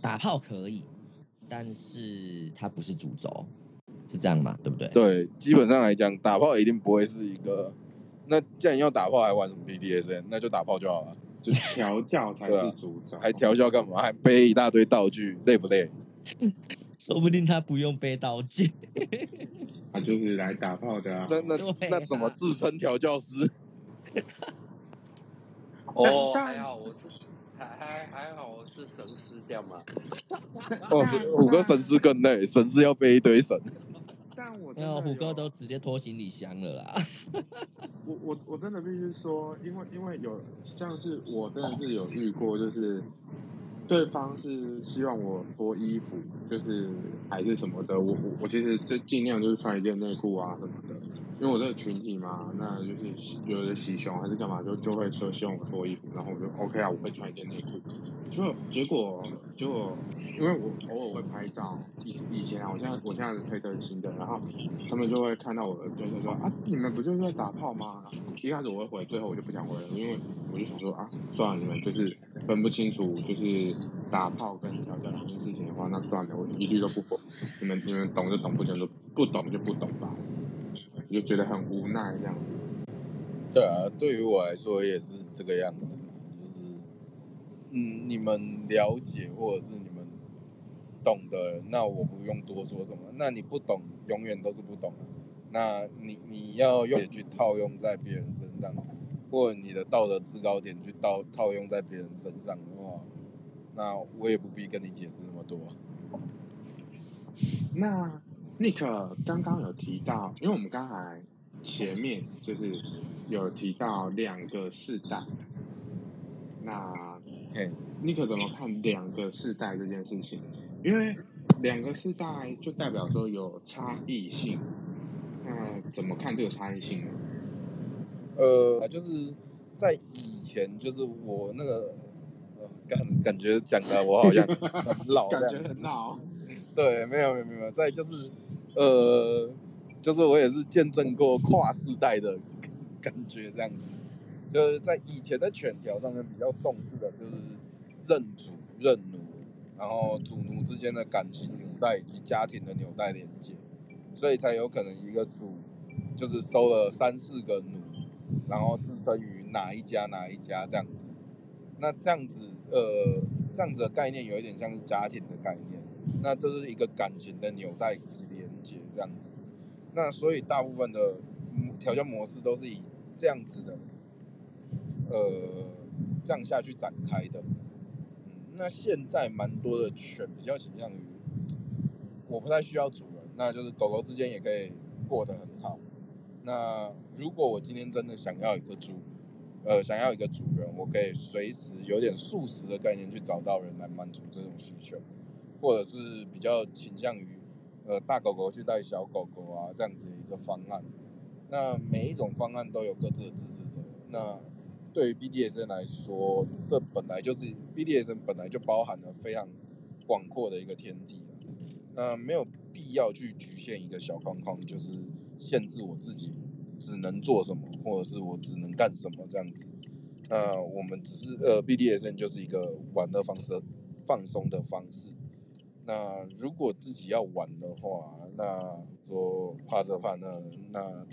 打炮可以，但是它不是主轴，是这样嘛？对不对？对，基本上来讲，打炮一定不会是一个。那既然要打炮，还玩什么 BDSN？那就打炮就好了，就调教才是主轴，还调教干嘛？还背一大堆道具，累不累？说不定他不用背道具。他就是来打炮的啊。那那对那怎么啊自称调教师？哦，但还好我是还还还好我是神师这样嘛。哦，是虎哥神师更累，神师要背一堆神。但我的虎哥都直接拖行李箱了啦。我我我真的必须说，因为因为有像是我真的是有遇过，就是对方是希望我脱衣服，就是还是什么的，我我我其实就尽量就是穿一件内裤啊什么的，因为我这个群体嘛，那就是有的洗熊还是干嘛，就就会说希望我脱衣服，然后我就 OK 啊，我会穿一件内裤，就结果结果因为我偶尔会拍照，以以前啊，我现在我现在是推特新的，然后他们就会看到我，就是说啊，你们不就是在打炮吗？一开始我会回，最后我就不想回了，因为我就想说啊，算了，你们就是分不清楚就是打炮跟调教两件事情的话，那算了，我一律都不回。你们你们懂就懂，不懂就不懂就不懂吧。我就觉得很无奈这样子。对啊，对于我来说也是这个样子。就是嗯，你们了解或者是你们懂的，那我不用多说什么。那你不懂，永远都是不懂啊。那你你要用去套用在别人身上，或者你的道德制高点去套套用在别人身上的话，那我也不必跟你解释那么多。那 Nick 刚刚有提到，因为我们刚才前面就是有提到两个世代，那嘿，Nick 怎么看两个世代这件事情？因为两个世代就代表说有差异性，那怎么看这个差异性呢？呃，就是在以前，就是我那个，呃感感觉讲的我好像 很老这感样觉很老。对，没有没有没有，在就是，呃，就是我也是见证过跨世代的感觉，这样子，就是在以前的犬条上面比较重视的就是认主认奴，然后主奴之间的感情纽带以及家庭的纽带连接，所以才有可能一个主就是收了三四个奴，然后置身于哪一家哪一家这样子。那这样子，呃，这样子的概念有一点像是家庭的概念。那这是一个感情的纽带以及连这样子。那所以大部分的调教模式都是以这样子的，呃，这样下去展开的。那现在蛮多的犬比较倾向于，我不太需要主人，那就是狗狗之间也可以过得很好。那如果我今天真的想要一个主，呃，想要一个主人，我可以随时有点素食的概念去找到人来满足这种需求。或者是比较倾向于，呃，大狗狗去带小狗狗啊这样子一个方案。那每一种方案都有各自的支持者。那对于 BDSN 来说，这本来就是 BDSN 本来就包含了非常广阔的一个天地啊那没有必要去局限一个小框框，就是限制我自己只能做什么，或者是我只能干什么这样子。那我们只是呃 BDSN 就是一个玩的方式，放松的方式。那如果自己要玩的话，那说怕这怕那，那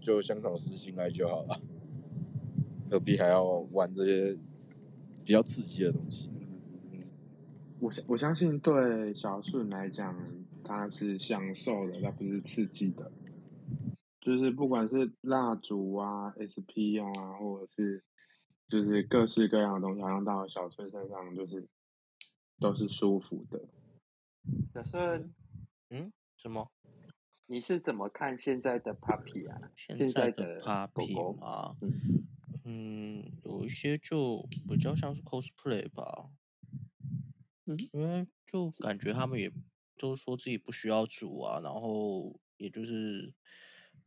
就香草诗心爱就好了，何必还要玩这些比较刺激的东西？我相我相信对小顺来讲，他是享受的，他不是刺激的。就是不管是蜡烛啊、SP 啊，或者是就是各式各样的东西，好像到小顺身上就是都是舒服的。可是，嗯，什么？你是怎么看现在的 Puppy 啊？现现在的的狗 Papi 狗吗？嗯嗯，有一些就比较像是 cosplay 吧。嗯，因为就感觉他们也都说自己不需要煮啊，然后也就是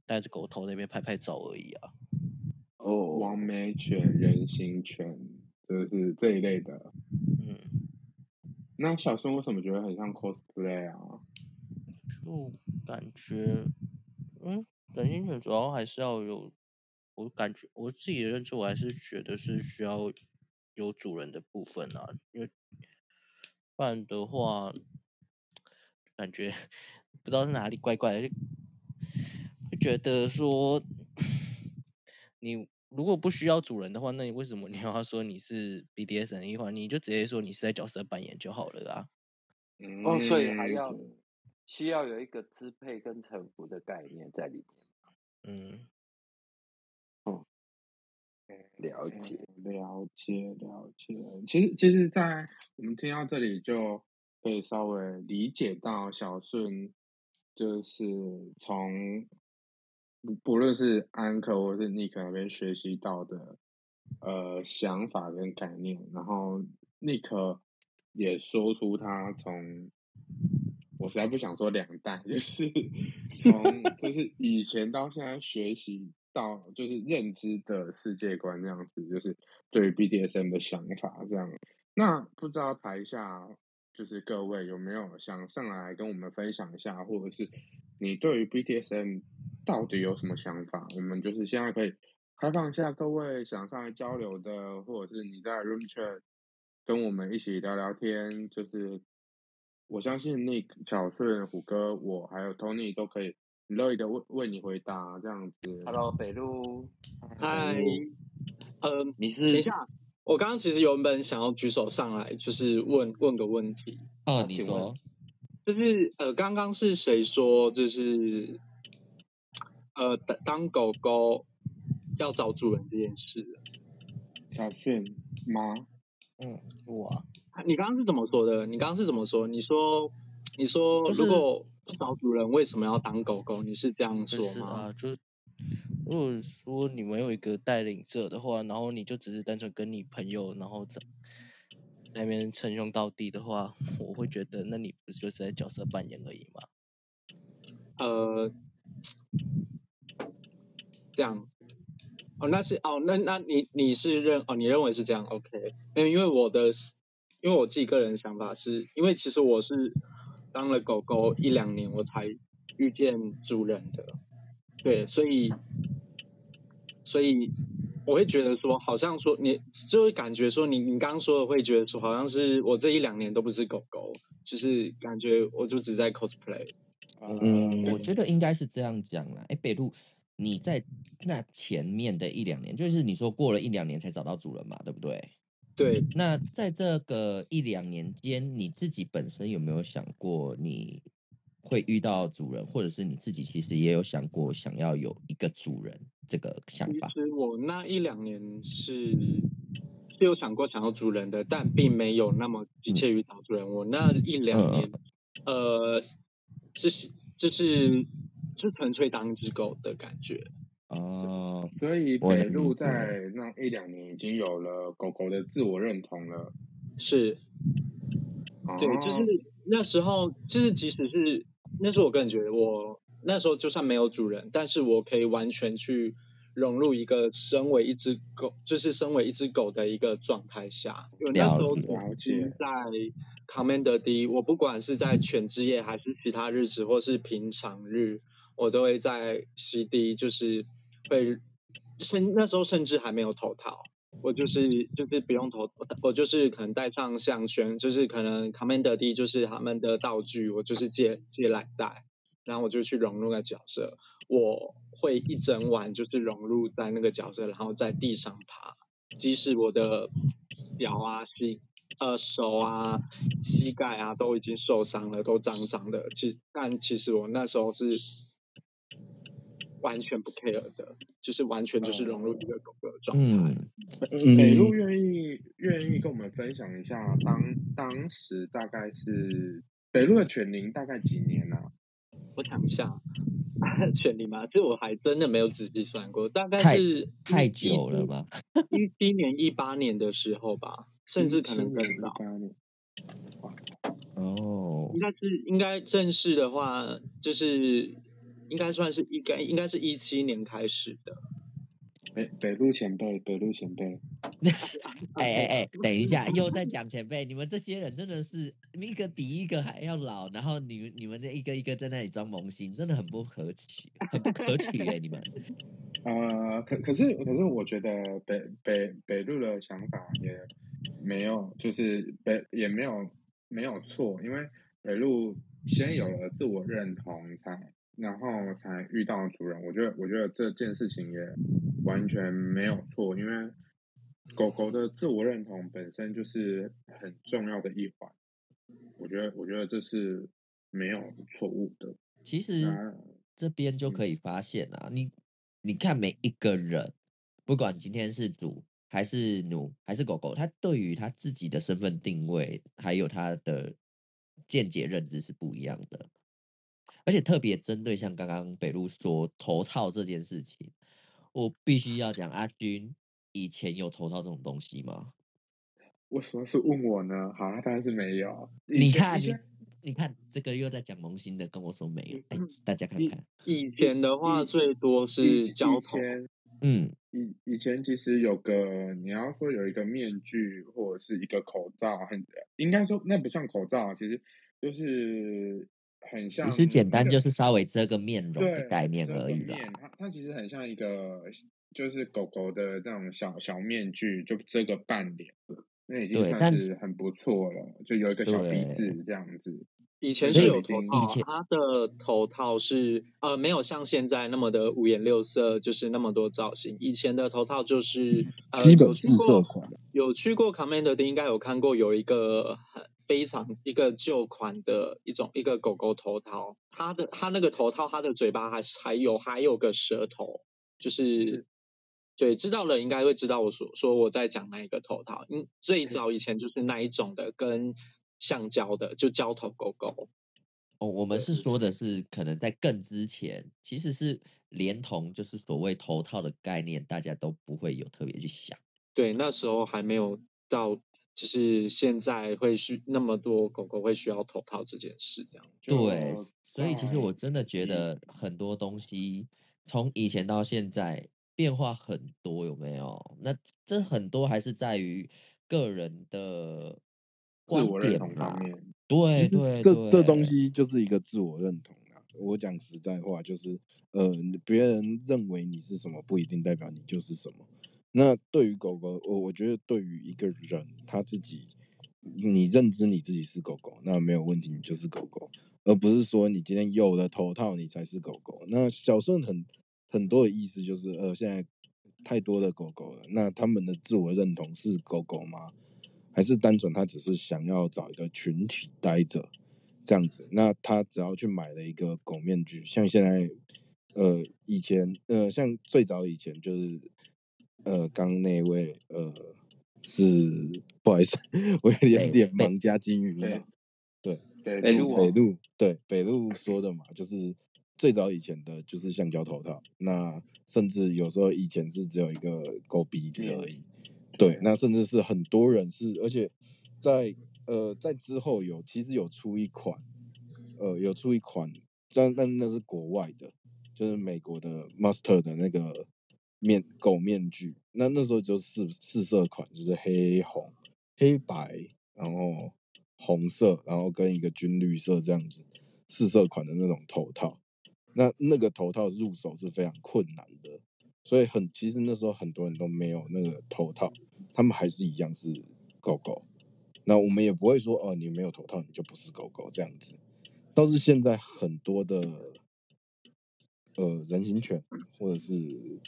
带着狗头那边拍拍照而已啊。哦完美犬、人形犬，就是这一类的。嗯，那小顺为什么觉得很像 cosplay 啊？就感觉，嗯，人形犬主要还是要有，我感觉我自己的认知，我还是觉得是需要有主人的部分啊，因为不然的话，感觉不知道是哪里怪怪的，就觉得说，你如果不需要主人的话，那你为什么 你要说你是 BDSN 一环？你就直接说你是在角色扮演就好了啊。哦，所以还嗯要需要有一个支配跟臣服的概念在里面。嗯，了解，了解了解。其实，其实，在我们听到这里，就可以稍微理解到小顺就是从不不论是安可或是 Nick 那边学习到的呃想法跟概念，然后 Nick 也说出他从我实在不想说两代，就是从就是以前到现在学习到就是认知的世界观这样子，就是对于 BDSM 的想法这样。那不知道台下就是各位有没有想上来跟我们分享一下，或者是你对于 BTSM 到底有什么想法？我们就是现在可以开放一下各位想上来交流的，或者是你在 Room Chat 跟我们一起聊聊天，就是我相信 Nick、小顺、虎哥，我还有 Tony 都可以乐意的为为你回答这样子。Hello，北路，嗨，呃，你是等一下，我我刚刚其实原本想要举手上来，就是问问个问题，哦，你说，就是呃，刚刚是谁说就是呃当当狗狗要找主人这件事？小顺吗？嗯，我啊，你刚刚是怎么说的？你刚刚是怎么说？你说你说就是如果不找主人，为什么要当狗狗？你是这样不说吗？是啊，就是如果说你没有一个带领者的话，然后你就只是单纯跟你朋友，然后在那边称兄道弟的话，我会觉得那你不就是在角色扮演而已吗？呃，这样，哦，那是哦，那那你你是认哦，你认为是这样，OK？没有，因为我的，因为我自己个人想法是，因为其实我是当了狗狗一两年，我才遇见主人的，对，所以所以我会觉得说，好像说你就会感觉说你你刚刚说的会觉得说，好像是我这一两年都不是狗狗，就是感觉我就只在 cosplay。嗯我觉得应该是这样讲啦。哎，北路，你在那前面的一两年，就是你说过了一两年才找到主人嘛，对不对？对，那在这个一两年间，你自己本身有没有想过你会遇到主人，或者是你自己其实也有想过想要有一个主人这个想法？其实我那一两年是是有想过想要主人的，但并没有那么急切于找主人。我那一两年，呃，是就是就纯粹当一只狗的感觉。哦，所以北路在那一两年已经有了狗狗的自我认同了。是，对，就是哦那时候，就是即使是那是，我个人觉得我那时候就算没有主人，但是我可以完全去融入一个身为一只狗，就是身为一只狗的一个状态下。因为那时候了解在 Commander D，我不管是在全职夜还是其他日子或是平常日，我都会在 CD，就是会甚那时候甚至还没有头套。我就是就是不用头，我就是可能带上项圈，就是可能 Commander D 就是他们的道具，我就是借借来带，然后我就去融入那角色。我会一整晚就是融入在那个角色，然后在地上爬，即使我的脚啊、膝、呃手啊、膝盖啊都已经受伤了，都脏脏的。其但其实我那时候是完全不 care 的，就是完全就是融入一个狗狗的状态。嗯，北路愿意愿意跟我们分享一下当当时大概是北路的犬龄大概几年啊？我想一下，犬龄嘛，这我还真的没有仔细算过，大概太是太一久了？吧？一一七年、一八年的时候吧，甚至可能更17年早。18年哦应，该是应该正式的话，就是应该算是应该应该是一七年开始的。北北路前辈，北路前辈，哎哎哎，等一下，又在讲前辈，你们这些人真的是一个比一个还要老，然后你们你们的一个一个在那里装萌新，真的很不可取，很不可取耶、你们。呃，可可是可是我觉得北北北路的想法也没有，就是北也没有没有错，因为北路先有了自我认同才，然后才遇到主人。我觉得我觉得这件事情也完全没有错，因为狗狗的自我认同本身就是很重要的一环。我觉得我觉得这是没有错误的。其实那这边就可以发现啊，你你看每一个人，不管今天是主还是奴还是狗狗，他对于他自己的身份定位还有他的见解认知是不一样的，而且特别针对像刚刚北路说头套这件事情，我必须要讲阿军以前有头套这种东西吗？为什么是问我呢？好，那当然是没有。你看你看这个又在讲萌新的，跟我说没有，哎，大家看看，以前的话最多是以交头，嗯，以以前其实有个，你要说有一个面具或者是一个口罩，很应该说那不像口罩，其实就是很像其实简单就是稍微遮个面容的对概念而已啦。面，它它其实很像一个就是狗狗的那种小小面具，就遮个半脸，那已经对但算是很不错了，就有一个小鼻子这样子。以前是有头以套啊前，它的头套是呃没有像现在那么的五颜六色，就是那么多造型。以前的头套就是呃基本有去四色款，有去过 Commander 的应该有看过有一个很非常一个旧款的一种一个狗狗头套，它的它那个头套它的嘴巴还是还有还有个舌头，就是对知道的人应该会知道我说说我在讲哪一个头套，嗯最早以前就是那一种的跟橡胶的就胶头狗狗。哦，我们是。说的是可能在更之前，其实是连同就是所谓头套的概念，大家都不会有特别去想。对，那时候还没有到，就是现在会需那么多狗狗会需要头套这件事，这样。对，所以其实我真的觉得很多东西从以前到现在变化很多，有没有？那这很多还是在于个人的自观我认点啦。同方面，对对这这东，西就是一个自我认同啊。我讲实在话，就是呃，别人认为你是什么，不一定代表你就是什么。那对于狗狗，我我觉得对于一个人他自己，你认知你自己是狗狗，那没有问题，你就是狗狗，而不是说你今天有了头套你才是狗狗。那小顺很很多的意思就是，呃，现在太多的狗狗了，那他们的自我认同是狗狗吗？还是单纯他只是想要找一个群体待着这样子？那他只要去买了一个狗面具，像现在，呃，以前，呃，像最早以前就是，呃，刚那位，呃，是不好意思，我有点北北脸盲加金鱼了，对，北北路北路对北路说的嘛，就是最早以前的就是橡胶头套，那甚至有时候以前是只有一个狗鼻子而已，对，那甚。至是很多人是，而且在呃在之后有其实有出一款，呃有出一款，但但那是国外的，就是美国的 Master 的那个面狗面具，那那时候就四四色款，就是黑红、黑白，然后红色，然后跟一个军绿色这样子四色款的那种头套。那那个头套入手是非常困难的，所以很其实那时候很多人都没有那个头套，他们还是一样是狗狗。那我们也不会说哦，你没有头套你就不是狗狗这样子。倒是现在很多的呃人形犬或者是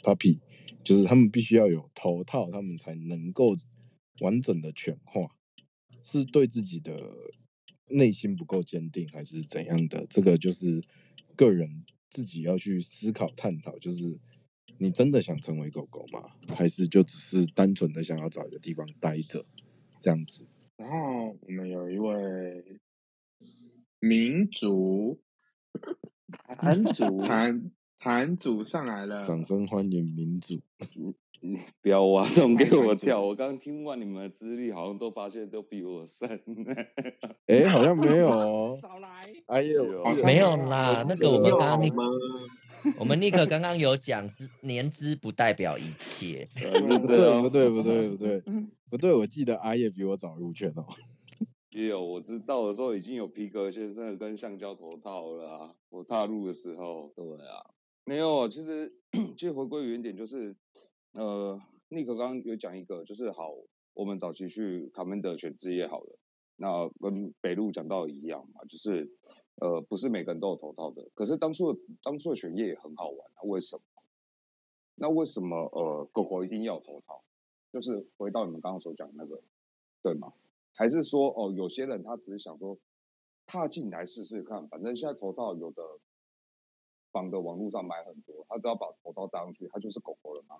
puppy，就是他们必须要有头套，他们才能够完整的犬化，是对自己的内心不够坚定，还是怎样的？这个就是个人自己要去思考探讨，就是你真的想成为狗狗吗？还是就只是单纯的想要找一个地方待着这样子？然后我们有一位民族韩 主，坛坛主上来了，掌声欢迎民主。你不要挖洞给我跳！我刚听完你们的资历，好像都发现都比我深。哎、好像没有 哦。少来，哎呦，有没有有啦，那记个我们得刚刚尼有好吗？我们尼克刚刚有讲，资年资不代表一切。不对不对不对不对不对，我记得阿叶比我早入圈哦。也有，我知道的时候已经有皮革先生跟橡胶头套了啊。我踏入的时候，对啊，没有，其实 其实回归原点就是，呃，尼克刚刚有讲一个，就是好，我们早期去卡门德选职业好了，那跟北路讲到的一样嘛，就是呃，不是每个人都有头套的，可是当初的当初的选业也很好玩啊，为什么？那为什么呃狗狗一定要头套？就是回到你们刚刚所讲的那个，对吗？还是说哦，有些人他只是想说踏进来试试看，反正现在头套有的绑的网络上买很多，他只要把头套戴上去，他就是狗狗了吗？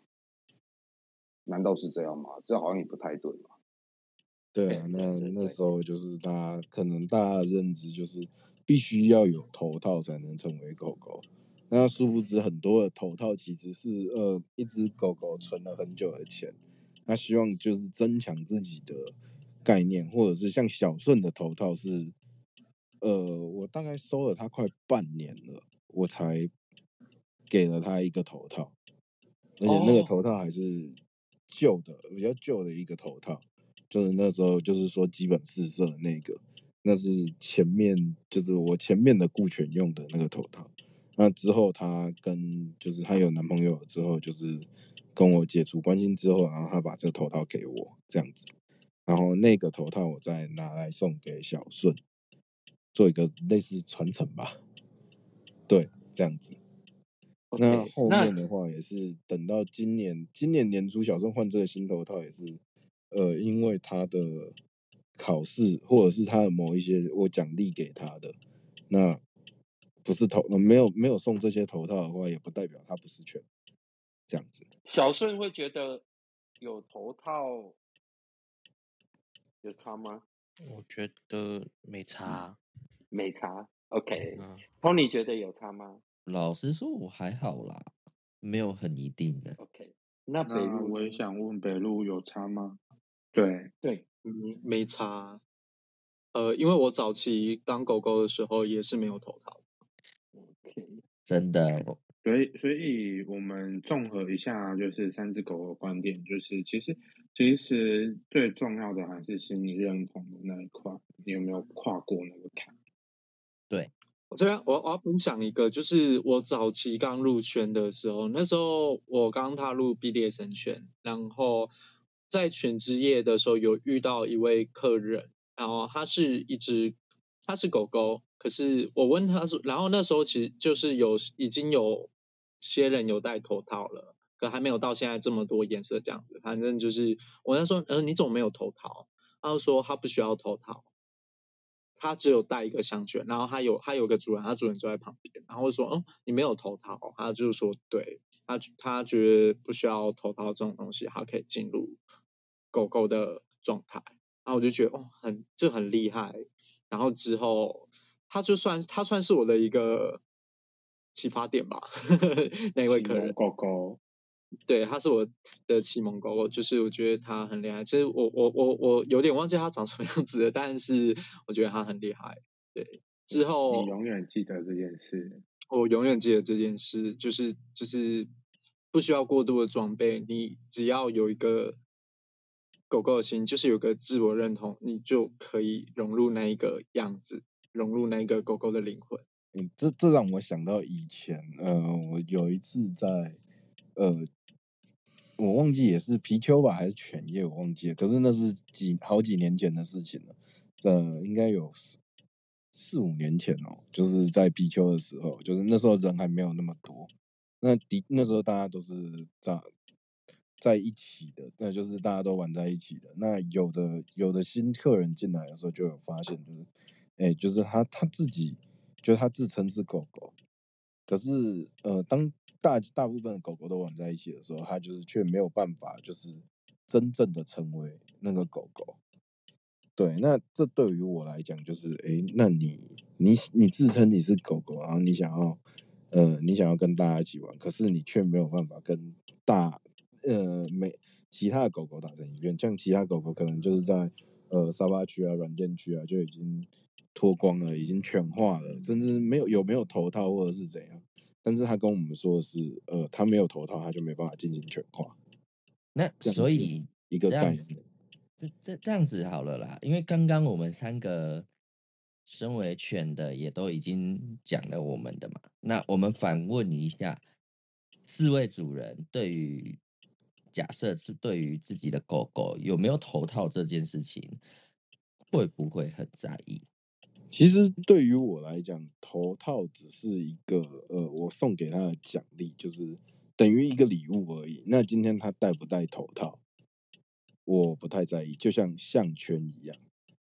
难道是这样吗？这好像也不太对嘛。对啊，那那时候就是大家可能大家的认知就是必须要有头套才能成为狗狗。那殊不知很多的头套其实是呃一只狗狗存了很久的钱，他希望就是增强自己的概念，或者是像小顺的头套是，呃，我大概收了他快半年了，我才给了他一个头套，而且那个哦头套还是旧的，比较旧的一个头套，就是那时候就是说基本四色的那个，那是前面就是我前面的顾全用的那个头套。那之后她跟就是她有男朋友了之后，就是跟我解除关系之后，然后她把这个头套给我这样子，然后那个头套我再拿来送给小顺。做一个类似传承吧。对，这样子。那后那面的话也是等到今年，今年年初小顺换这个新头套也是，呃，因为他的考试或者是他的某一些我奖励给他的，那不是头呃没有没有送这些头套的话，也不代表他不是全这样子。小顺会觉得有头套有差吗？我觉得没差啊。没差。OK，嗯，Tony 觉得有差吗老实说，我还好啦，没有很一定的。？OK，那北那我也想问北路有差吗？对，对，嗯，没差。呃，因为我早期当狗狗的时候也是没有头套。OK，真的，所以所以我们综合一下，就是三只狗的观点，就是其实其实最重要的还是心理认同的那一块，你有没有跨过那个坎？对，我这边我我要分享一个，就是我早期刚入圈的时候，那时候我刚踏入 BDSN 圈，然后在犬之夜的时候有遇到一位客人，然后他是一只，他是狗狗，可是我问他说，然后那时候其实就是有已经有些人有戴头套了，可还没有到现在这么多颜色这样子，反正就是我那时候，呃，你怎么没有头套？他就说他不需要头套。他只有带一个项圈，然后他有他有个主人，他主人就在旁边，然后说，嗯，你没有头套，他就说，对他他觉得不需要头套这种东西，他可以进入狗狗的状态，然后我就觉得，哦，很就很厉害，然后之后他就算他算是我的一个启发点吧，那位客人，狗狗，对，他是我的启蒙狗狗，就是我觉得他很厉害。其实我我我我有点忘记他长什么样子了，但是我觉得他很厉害。对，之后你永远记得这件事。我永远记得这件事，就是就是不需要过度的装备，你只要有一个狗狗的心，就是有个自我认同，你就可以融入那一个样子，融入那一个狗狗的灵魂。嗯，这这让我想到以前，呃，我有一次在，呃，我忘记也是皮丘吧，还是犬夜，我忘记了。可是那是几好几年前的事情了，呃，应该有四四五年前哦，就是在皮丘的时候，就是那时候人还没有那么多，那的那时候大家都是在在一起的，那就是大家都玩在一起的。那有的有的新客人进来的时候，就有发现，就是，哎，就是他他自己，就是他自称是狗狗，可是呃，当大大部分狗狗都玩在一起的时候，它就是却没有办法，就是真正的成为那个狗狗。对，那这对于我来讲，就是诶，那你你你自称你是狗狗，然后你想要呃，你想要跟大家一起玩，可是你却没有办法跟大呃每其他的狗狗打成一片，像其他狗狗可能就是在呃沙发区啊、软垫区啊就已经脱光了，已经犬化了，甚至没有有没有头套或者是怎样。但是他跟我们说的是，呃，他没有头套，他就没办法进行犬化，那所以一个概这样子这这样子好了啦，因为刚刚我们三个身为犬的也都已经讲了我们的嘛，那我们反问一下四位主人，对于假设是对于自己的狗狗有没有头套这件事情，会不会很在意？其实对于我来讲，头套只是一个呃，我送给他的奖励，就是等于一个礼物而已。那今天他戴不戴头套，我不太在意，就像项圈一样。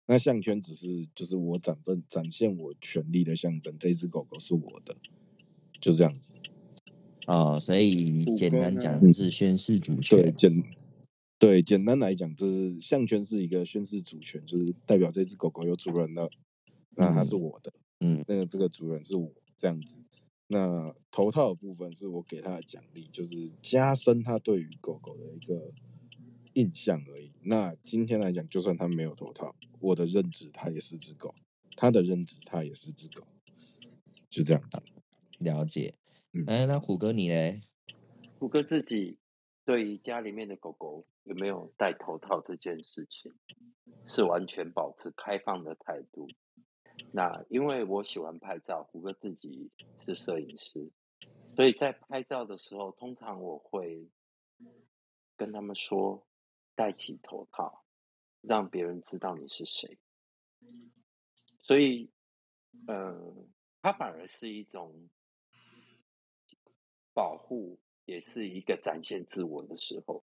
那项圈只是就是我展分展现我权利的象征，这只狗狗是我的，就这样子。哦，所以简单讲就是宣誓主权对，权。简对简单来讲，就是项圈是一个宣誓主权，就是代表这只狗狗有主人了，那它是嗯我的。嗯，那个这个主人是我这样子。那头套的部分是我给他的奖励，就是加深他对于狗狗的一个印象而已。那今天来讲，就算他没有头套，我的认知它也是只狗，他的认知它也是只狗，就这样子。了解。嗯哎，那虎哥你嘞？虎哥自己对于家里面的狗狗有没有戴头套这件事情，是完全保持开放的态度。那因为我喜欢拍照，虎哥自己是摄影师，所以在拍照的时候，通常我会跟他们说戴起头套，让别人知道你是谁。所以嗯，它反而是一种保护，也是一个展现自我的时候。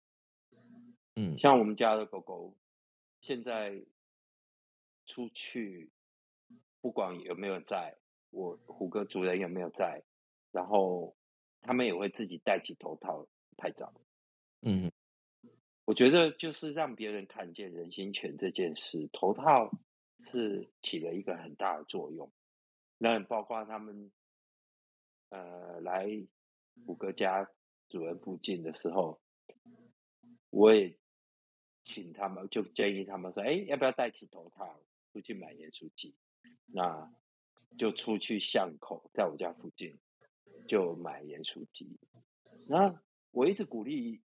嗯像我们家的狗狗，现在出去，不管有没有在，我虎哥主人有没有在，然后他们也会自己戴起头套拍照。嗯我觉得就是让别人看见人心犬这件事，头套是起了一个很大的作用。那包括他们呃来虎哥家主人附近的时候，我也请他们，就建议他们说：“哎，要不要戴起头套出去买盐酥鸡？”那就出去巷口，在我家附近就买盐酥鸡。那我一直鼓励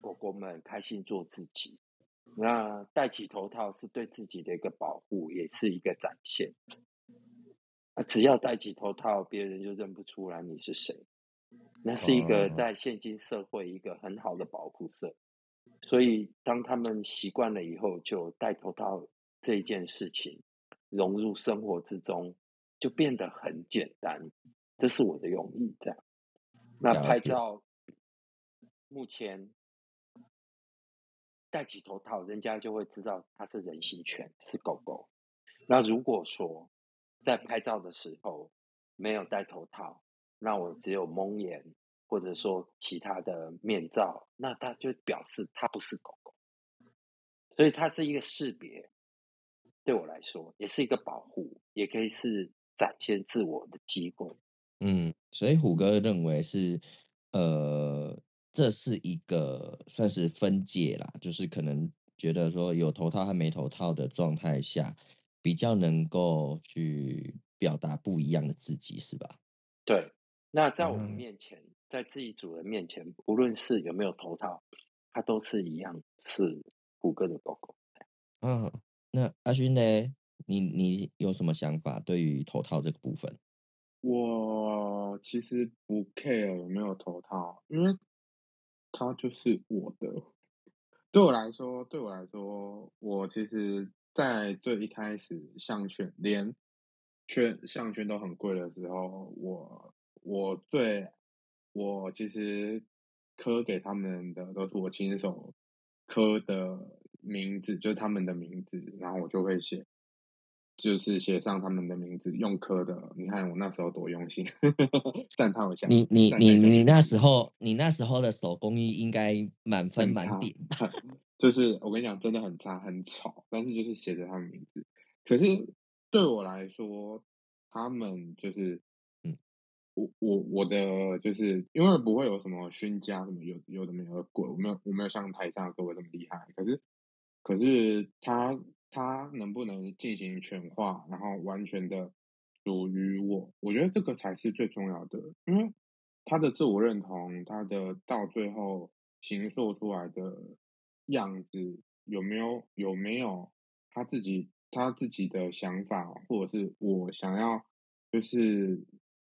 狗狗们开心做自己。那戴起头套是对自己的一个保护，也是一个展现。啊，只要戴起头套，别人就认不出来你是谁。那是一个哦在现今社会一个很好的保护色。所以，当他们习惯了以后，就戴头套这一件事情融入生活之中，就变得很简单。这是我的用意，这样。那拍照，目前戴起头套，人家就会知道它是人形犬，是狗狗。那如果说在拍照的时候没有戴头套，那我只有蒙眼，或者说其他的面罩，那它就表示它不是狗狗。所以它是一个识别，对我来说也是一个保护，也可以是展现自我的机会。嗯，所以虎哥认为是，呃，这是一个算是分界啦，就是可能觉得说有头套和没头套的状态下，比较能够去表达不一样的自己，是吧？对，那在我们嗯面前，在自己主人面前，无论是有没有头套，它都是一样是虎哥的狗狗。嗯，那阿勋呢？你你有什么想法对于头套这个部分？我其实不 care 有没有头套，因为它就是我的。对我来说，对我来说，我其实，在最一开始项圈连圈项圈都很贵的时候，我我最我其实磕给他们的都是我亲手磕的名字，就是他们的名字，然后我就会写，就是写上他们的名字，用科的。你看我那时候多用心，赞叹一下。你你你你那时候你那时候的手工艺应该满分满点吧？就是我跟你讲，真的很差很丑，但是就是写着他们名字。可是对我来说，他们就是，嗯，我我我的就是因为不会有什么勋家什么有有的没有的鬼，我没有我没有像台上各位这么厉害。可是可是他他能不能进行全化，然后完全的属于我，我觉得这个才是最重要的，因为他的自我认同，他的到最后形塑出来的样子有没有有没有他自己他自己的想法，或者是我想要就是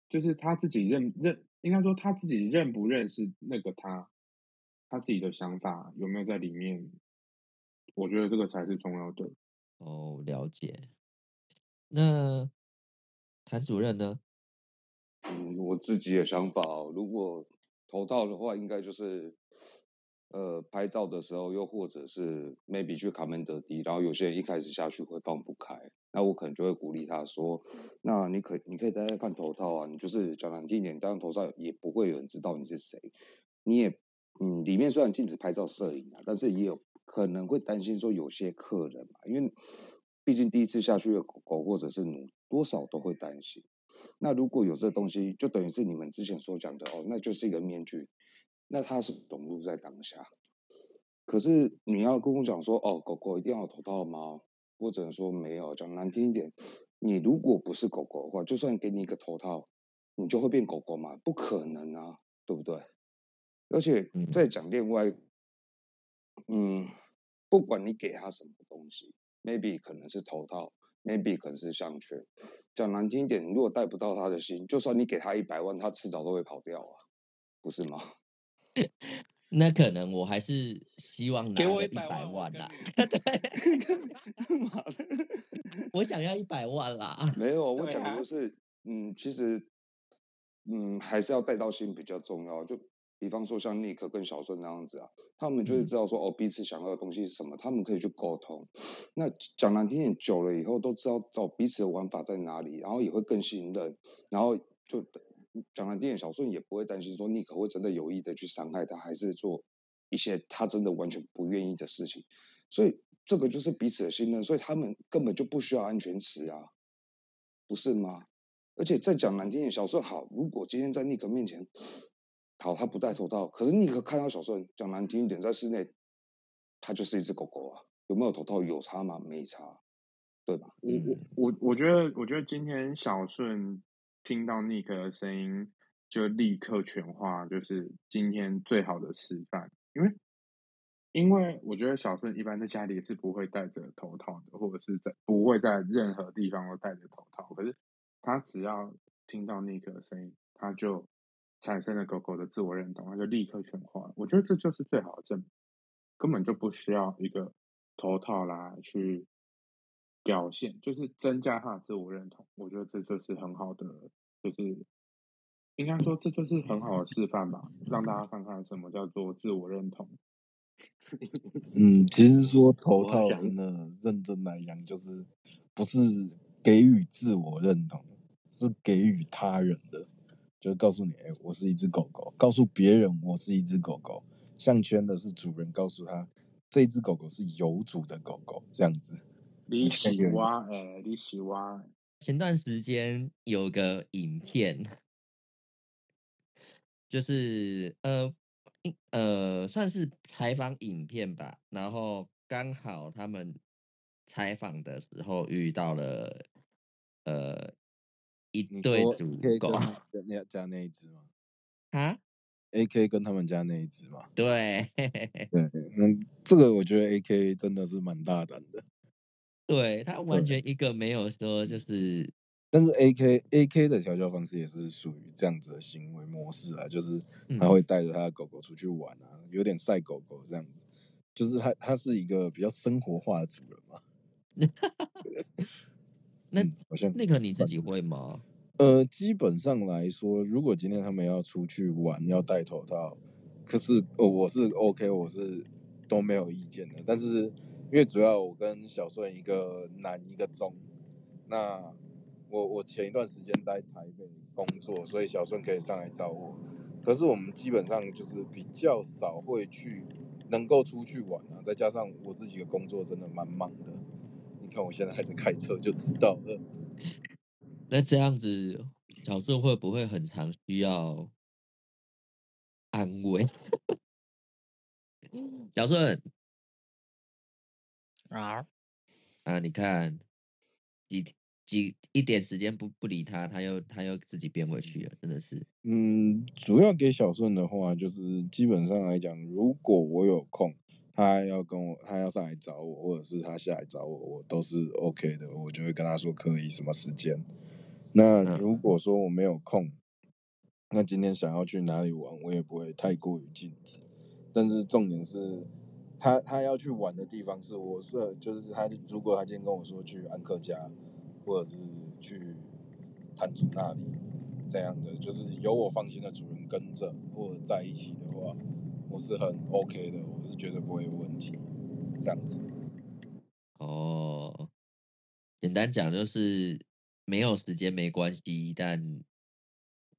就是他自己认认，应该说他自己认不认识那个他，他自己的想法有没有在里面？我觉得这个才是重要的。哦，了解。那谭主任呢？嗯，我自己的想法哦，如果头套的话，应该就是，呃，拍照的时候，又或者是 maybe 去卡门德迪，然后有些人一开始下去会放不开，那我可能就会鼓励他说，那你可你可以戴戴看头套啊，你就是讲难听一点，戴上头套也不会有人知道你是谁，你也，嗯，里面虽然禁止拍照摄影啊，但是也有可能会担心说有些客人嘛，因为毕竟第一次下去的狗狗或者是奴，多少都会担心。那如果有这东西，就等于是你们之前所讲的哦，那就是一个面具，那它是融入在当下。可是你要跟我讲说，哦，狗狗一定要有头套吗？我只能说没有。讲难听一点，你如果不是狗狗的话，就算给你一个头套，你就会变狗狗吗？不可能啊，对不对？而且嗯再讲另外，嗯，不管你给他什么东西，maybe 可能是头套，maybe 可能是项圈。讲难听一点，你如果带不到他的心，就算你给他一百万，他迟早都会跑掉啊，不是吗？那可能我还是希望拿给我一一百万，啦。你对，我想要一百万啦。没有，我讲的就，是，嗯，其实，嗯，还是要带到心比较重要。就比方说像尼克跟小顺那样子啊，他们就是嗯，知道说哦彼此想要的东西是什么，他们可以去沟通。那讲难听点，久了以后都知道找彼此的玩法在哪里，然后也会更信任，然后就讲难听点，小顺也不会担心说尼克会真的有意的去伤害他，还是做一些他真的完全不愿意的事情。所以这个就是彼此的信任，所以他们根本就不需要安全词啊，不是吗？而且再讲难听点，小顺好，如果今天在尼克面前，好他不戴头套，可是尼克看到小顺，讲难听一点，在室内，他就是一只狗狗啊，有没有头套有差吗？没差，对吧？我我嗯，我我觉得，我觉得今天小顺听到 Nick 的声音，就立刻全化，就是今天最好的示范。因为因为我觉得小顺一般在家里是不会戴着头套的，或者是在不会在任何地方都戴着头套。可是他只要听到 Nick 的声音，他就产生了狗狗的自我认同，它就立刻全化。我觉得这就是最好的证明，根本就不需要一个头套啦去表现，就是增加它的自我认同。我觉得这就是很好的，就是应该说这就是很好的示范吧，让大家看看什么叫做自我认同。嗯，其实说头套真的认真来讲，就是不是给予自我认同，是给予他人的，就是告诉你，哎、我是一只狗狗，告诉别人我是一只狗狗。项圈的是主人告诉他，这一只狗狗是有主的狗狗，这样子。你喜欢哎，你喜欢前段时间有个影片，就是呃呃算是采访影片吧，然后刚好他们采访的时候遇到了呃一对主狗跟那家那一只吗啊，？AK 跟他们家那一只吗？对对，嗯，这个我觉得 AK 真的是蛮大胆的。对，他完对全一个没有说就是但是 A K A K 的调教方式也是属于这样子的行为模式啊，就是他嗯会带着他的狗狗出去玩啊，有点晒狗狗这样子，就是他他是一个比较生活化的主人嘛。那嗯，好像那个你自己会吗？呃，基本上来说，如果今天他们要出去玩，要戴头套，可是呃我是 OK，我是都没有意见的。但是因为主要我跟小顺一个南一个中，那我我前一段时间在台北工作，所以小顺可以上来找我。可是我们基本上就是比较少会去能够出去玩啊，再加上我自己的工作真的蛮忙的。你看我现在还在开车就知道了。那这样子，小顺会不会很常需要安慰？小顺啊，啊，你看几几一点时间不不理他，他又他又自己变回去了，真的是。嗯，主要给小顺的话，就是基本上来讲，如果我有空，他要跟我，他要上来找我，或者是他下来找我，我都是 OK 的，我就会跟他说可以什么时间。那嗯如果说我没有空，那今天想要去哪里玩，我也不会太过于禁止。但是重点是，他他要去玩的地方是我说，就是他如果他今天跟我说去安克家，或者是去摊主那里这样的，就是有我放心的主人跟着或者在一起的话，我是很 OK 的，我是绝对不会有问题。这样子，哦，简单讲就是没有时间没关系，但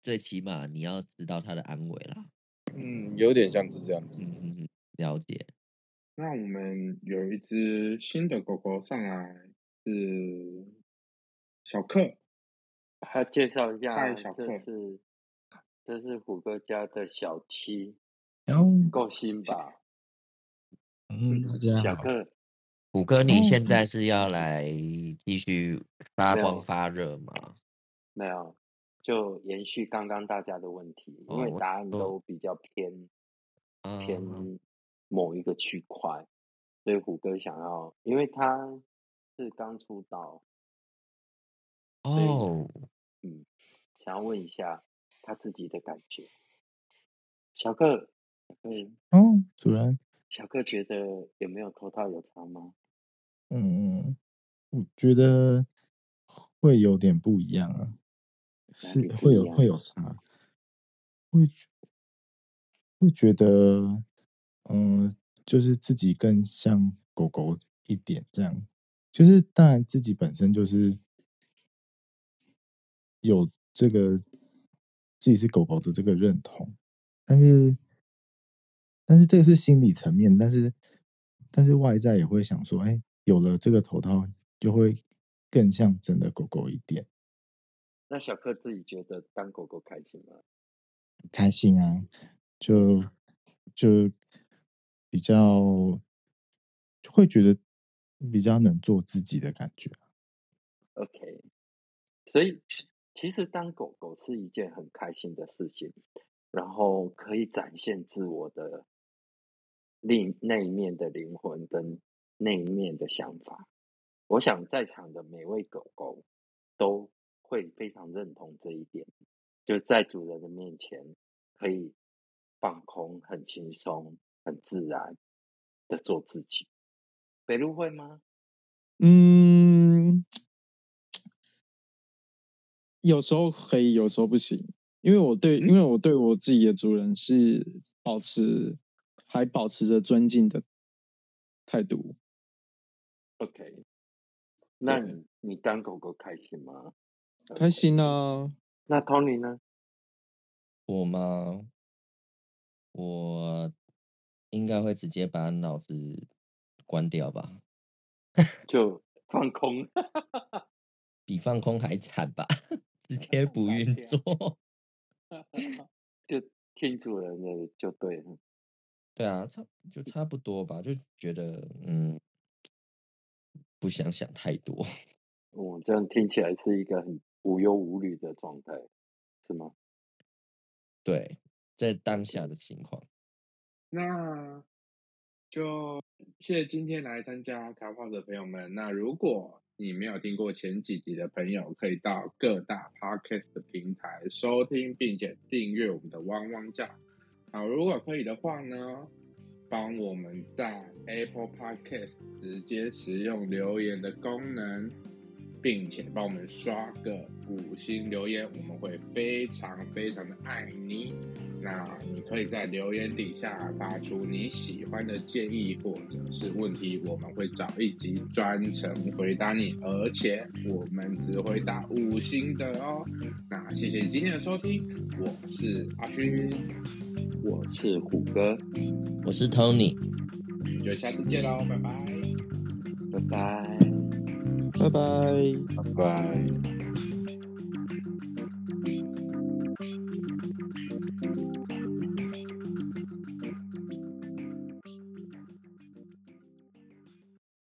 最起码你要知道他的安危啦。嗯，有点像是这样子。嗯嗯嗯，了解。那我们有一只新的狗狗上来，是小克。他介绍一，下，这小克。是这是虎哥家的小七，然后够新吧？嗯，大家好，小克虎哥，你哦现在是。要来继续发光发热吗？没有，就延续刚刚大家的问题，因为答案，都比较偏偏嗯，某一个区块，所以虎哥想要，因为他是刚出道，所以哦，嗯，想要问一下他自己的感觉。小克，嗯，哦，主人，小克觉得有没有头套有差吗？嗯，我觉得会有点不一样啊，是里不会有样会有？差，会觉会觉得，嗯、就是自己更像狗狗一点，这样，就是当然自己本身就是有这个自己是狗狗的这个认同，但是但是这个是心理层面，但是但是外在也会想说，哎，有了这个头套，就会更像真的狗狗一点，那小克自己觉得当狗狗开心吗？开心啊，就就比较会觉得比较能做自己的感觉。OK，所以其实当狗狗是一件很开心的事情，然后可以展现自我的另那一面的灵魂跟那一面的想法。我想在场的每位狗狗都会非常认同这一点，就在主人的面前可以放空、很轻松、很自然的做自己。北路会吗？嗯，有时候可以，有时候不行，因为我对，因为我对我自己的主人是保持还保持着尊敬的态度。OK，那你你当狗狗开心吗？开心啊！那 Tony 呢？我吗？我应该会直接把脑子关掉吧，就放空。比放空还惨吧，直接 不运作。就听主人的就对了。对啊，差就差不多吧，就觉得嗯，不想想太多。我、这样听起来是一个很无忧无虑的状态，是吗？对，在当下的情况，那就谢谢今天来参加卡炮的朋友们。那如果你没有听过前几集的朋友，可以到各大 podcast 的平台收听，并且订阅我们的汪汪叫。好，如果可以的话呢，帮我们在 Apple Podcast 直接使用留言的功能，并且帮我们刷个五星留言，我们会非常非常的爱你。那你可以在留言底下发出你喜欢的建议或者是问题，我们会找一集专程回答你，而且我们只回答五星的哦。那谢谢你今天的收听，我是阿勋，我是虎哥，我是 Tony。我们就下次见喽，拜拜。拜拜。拜拜。拜拜。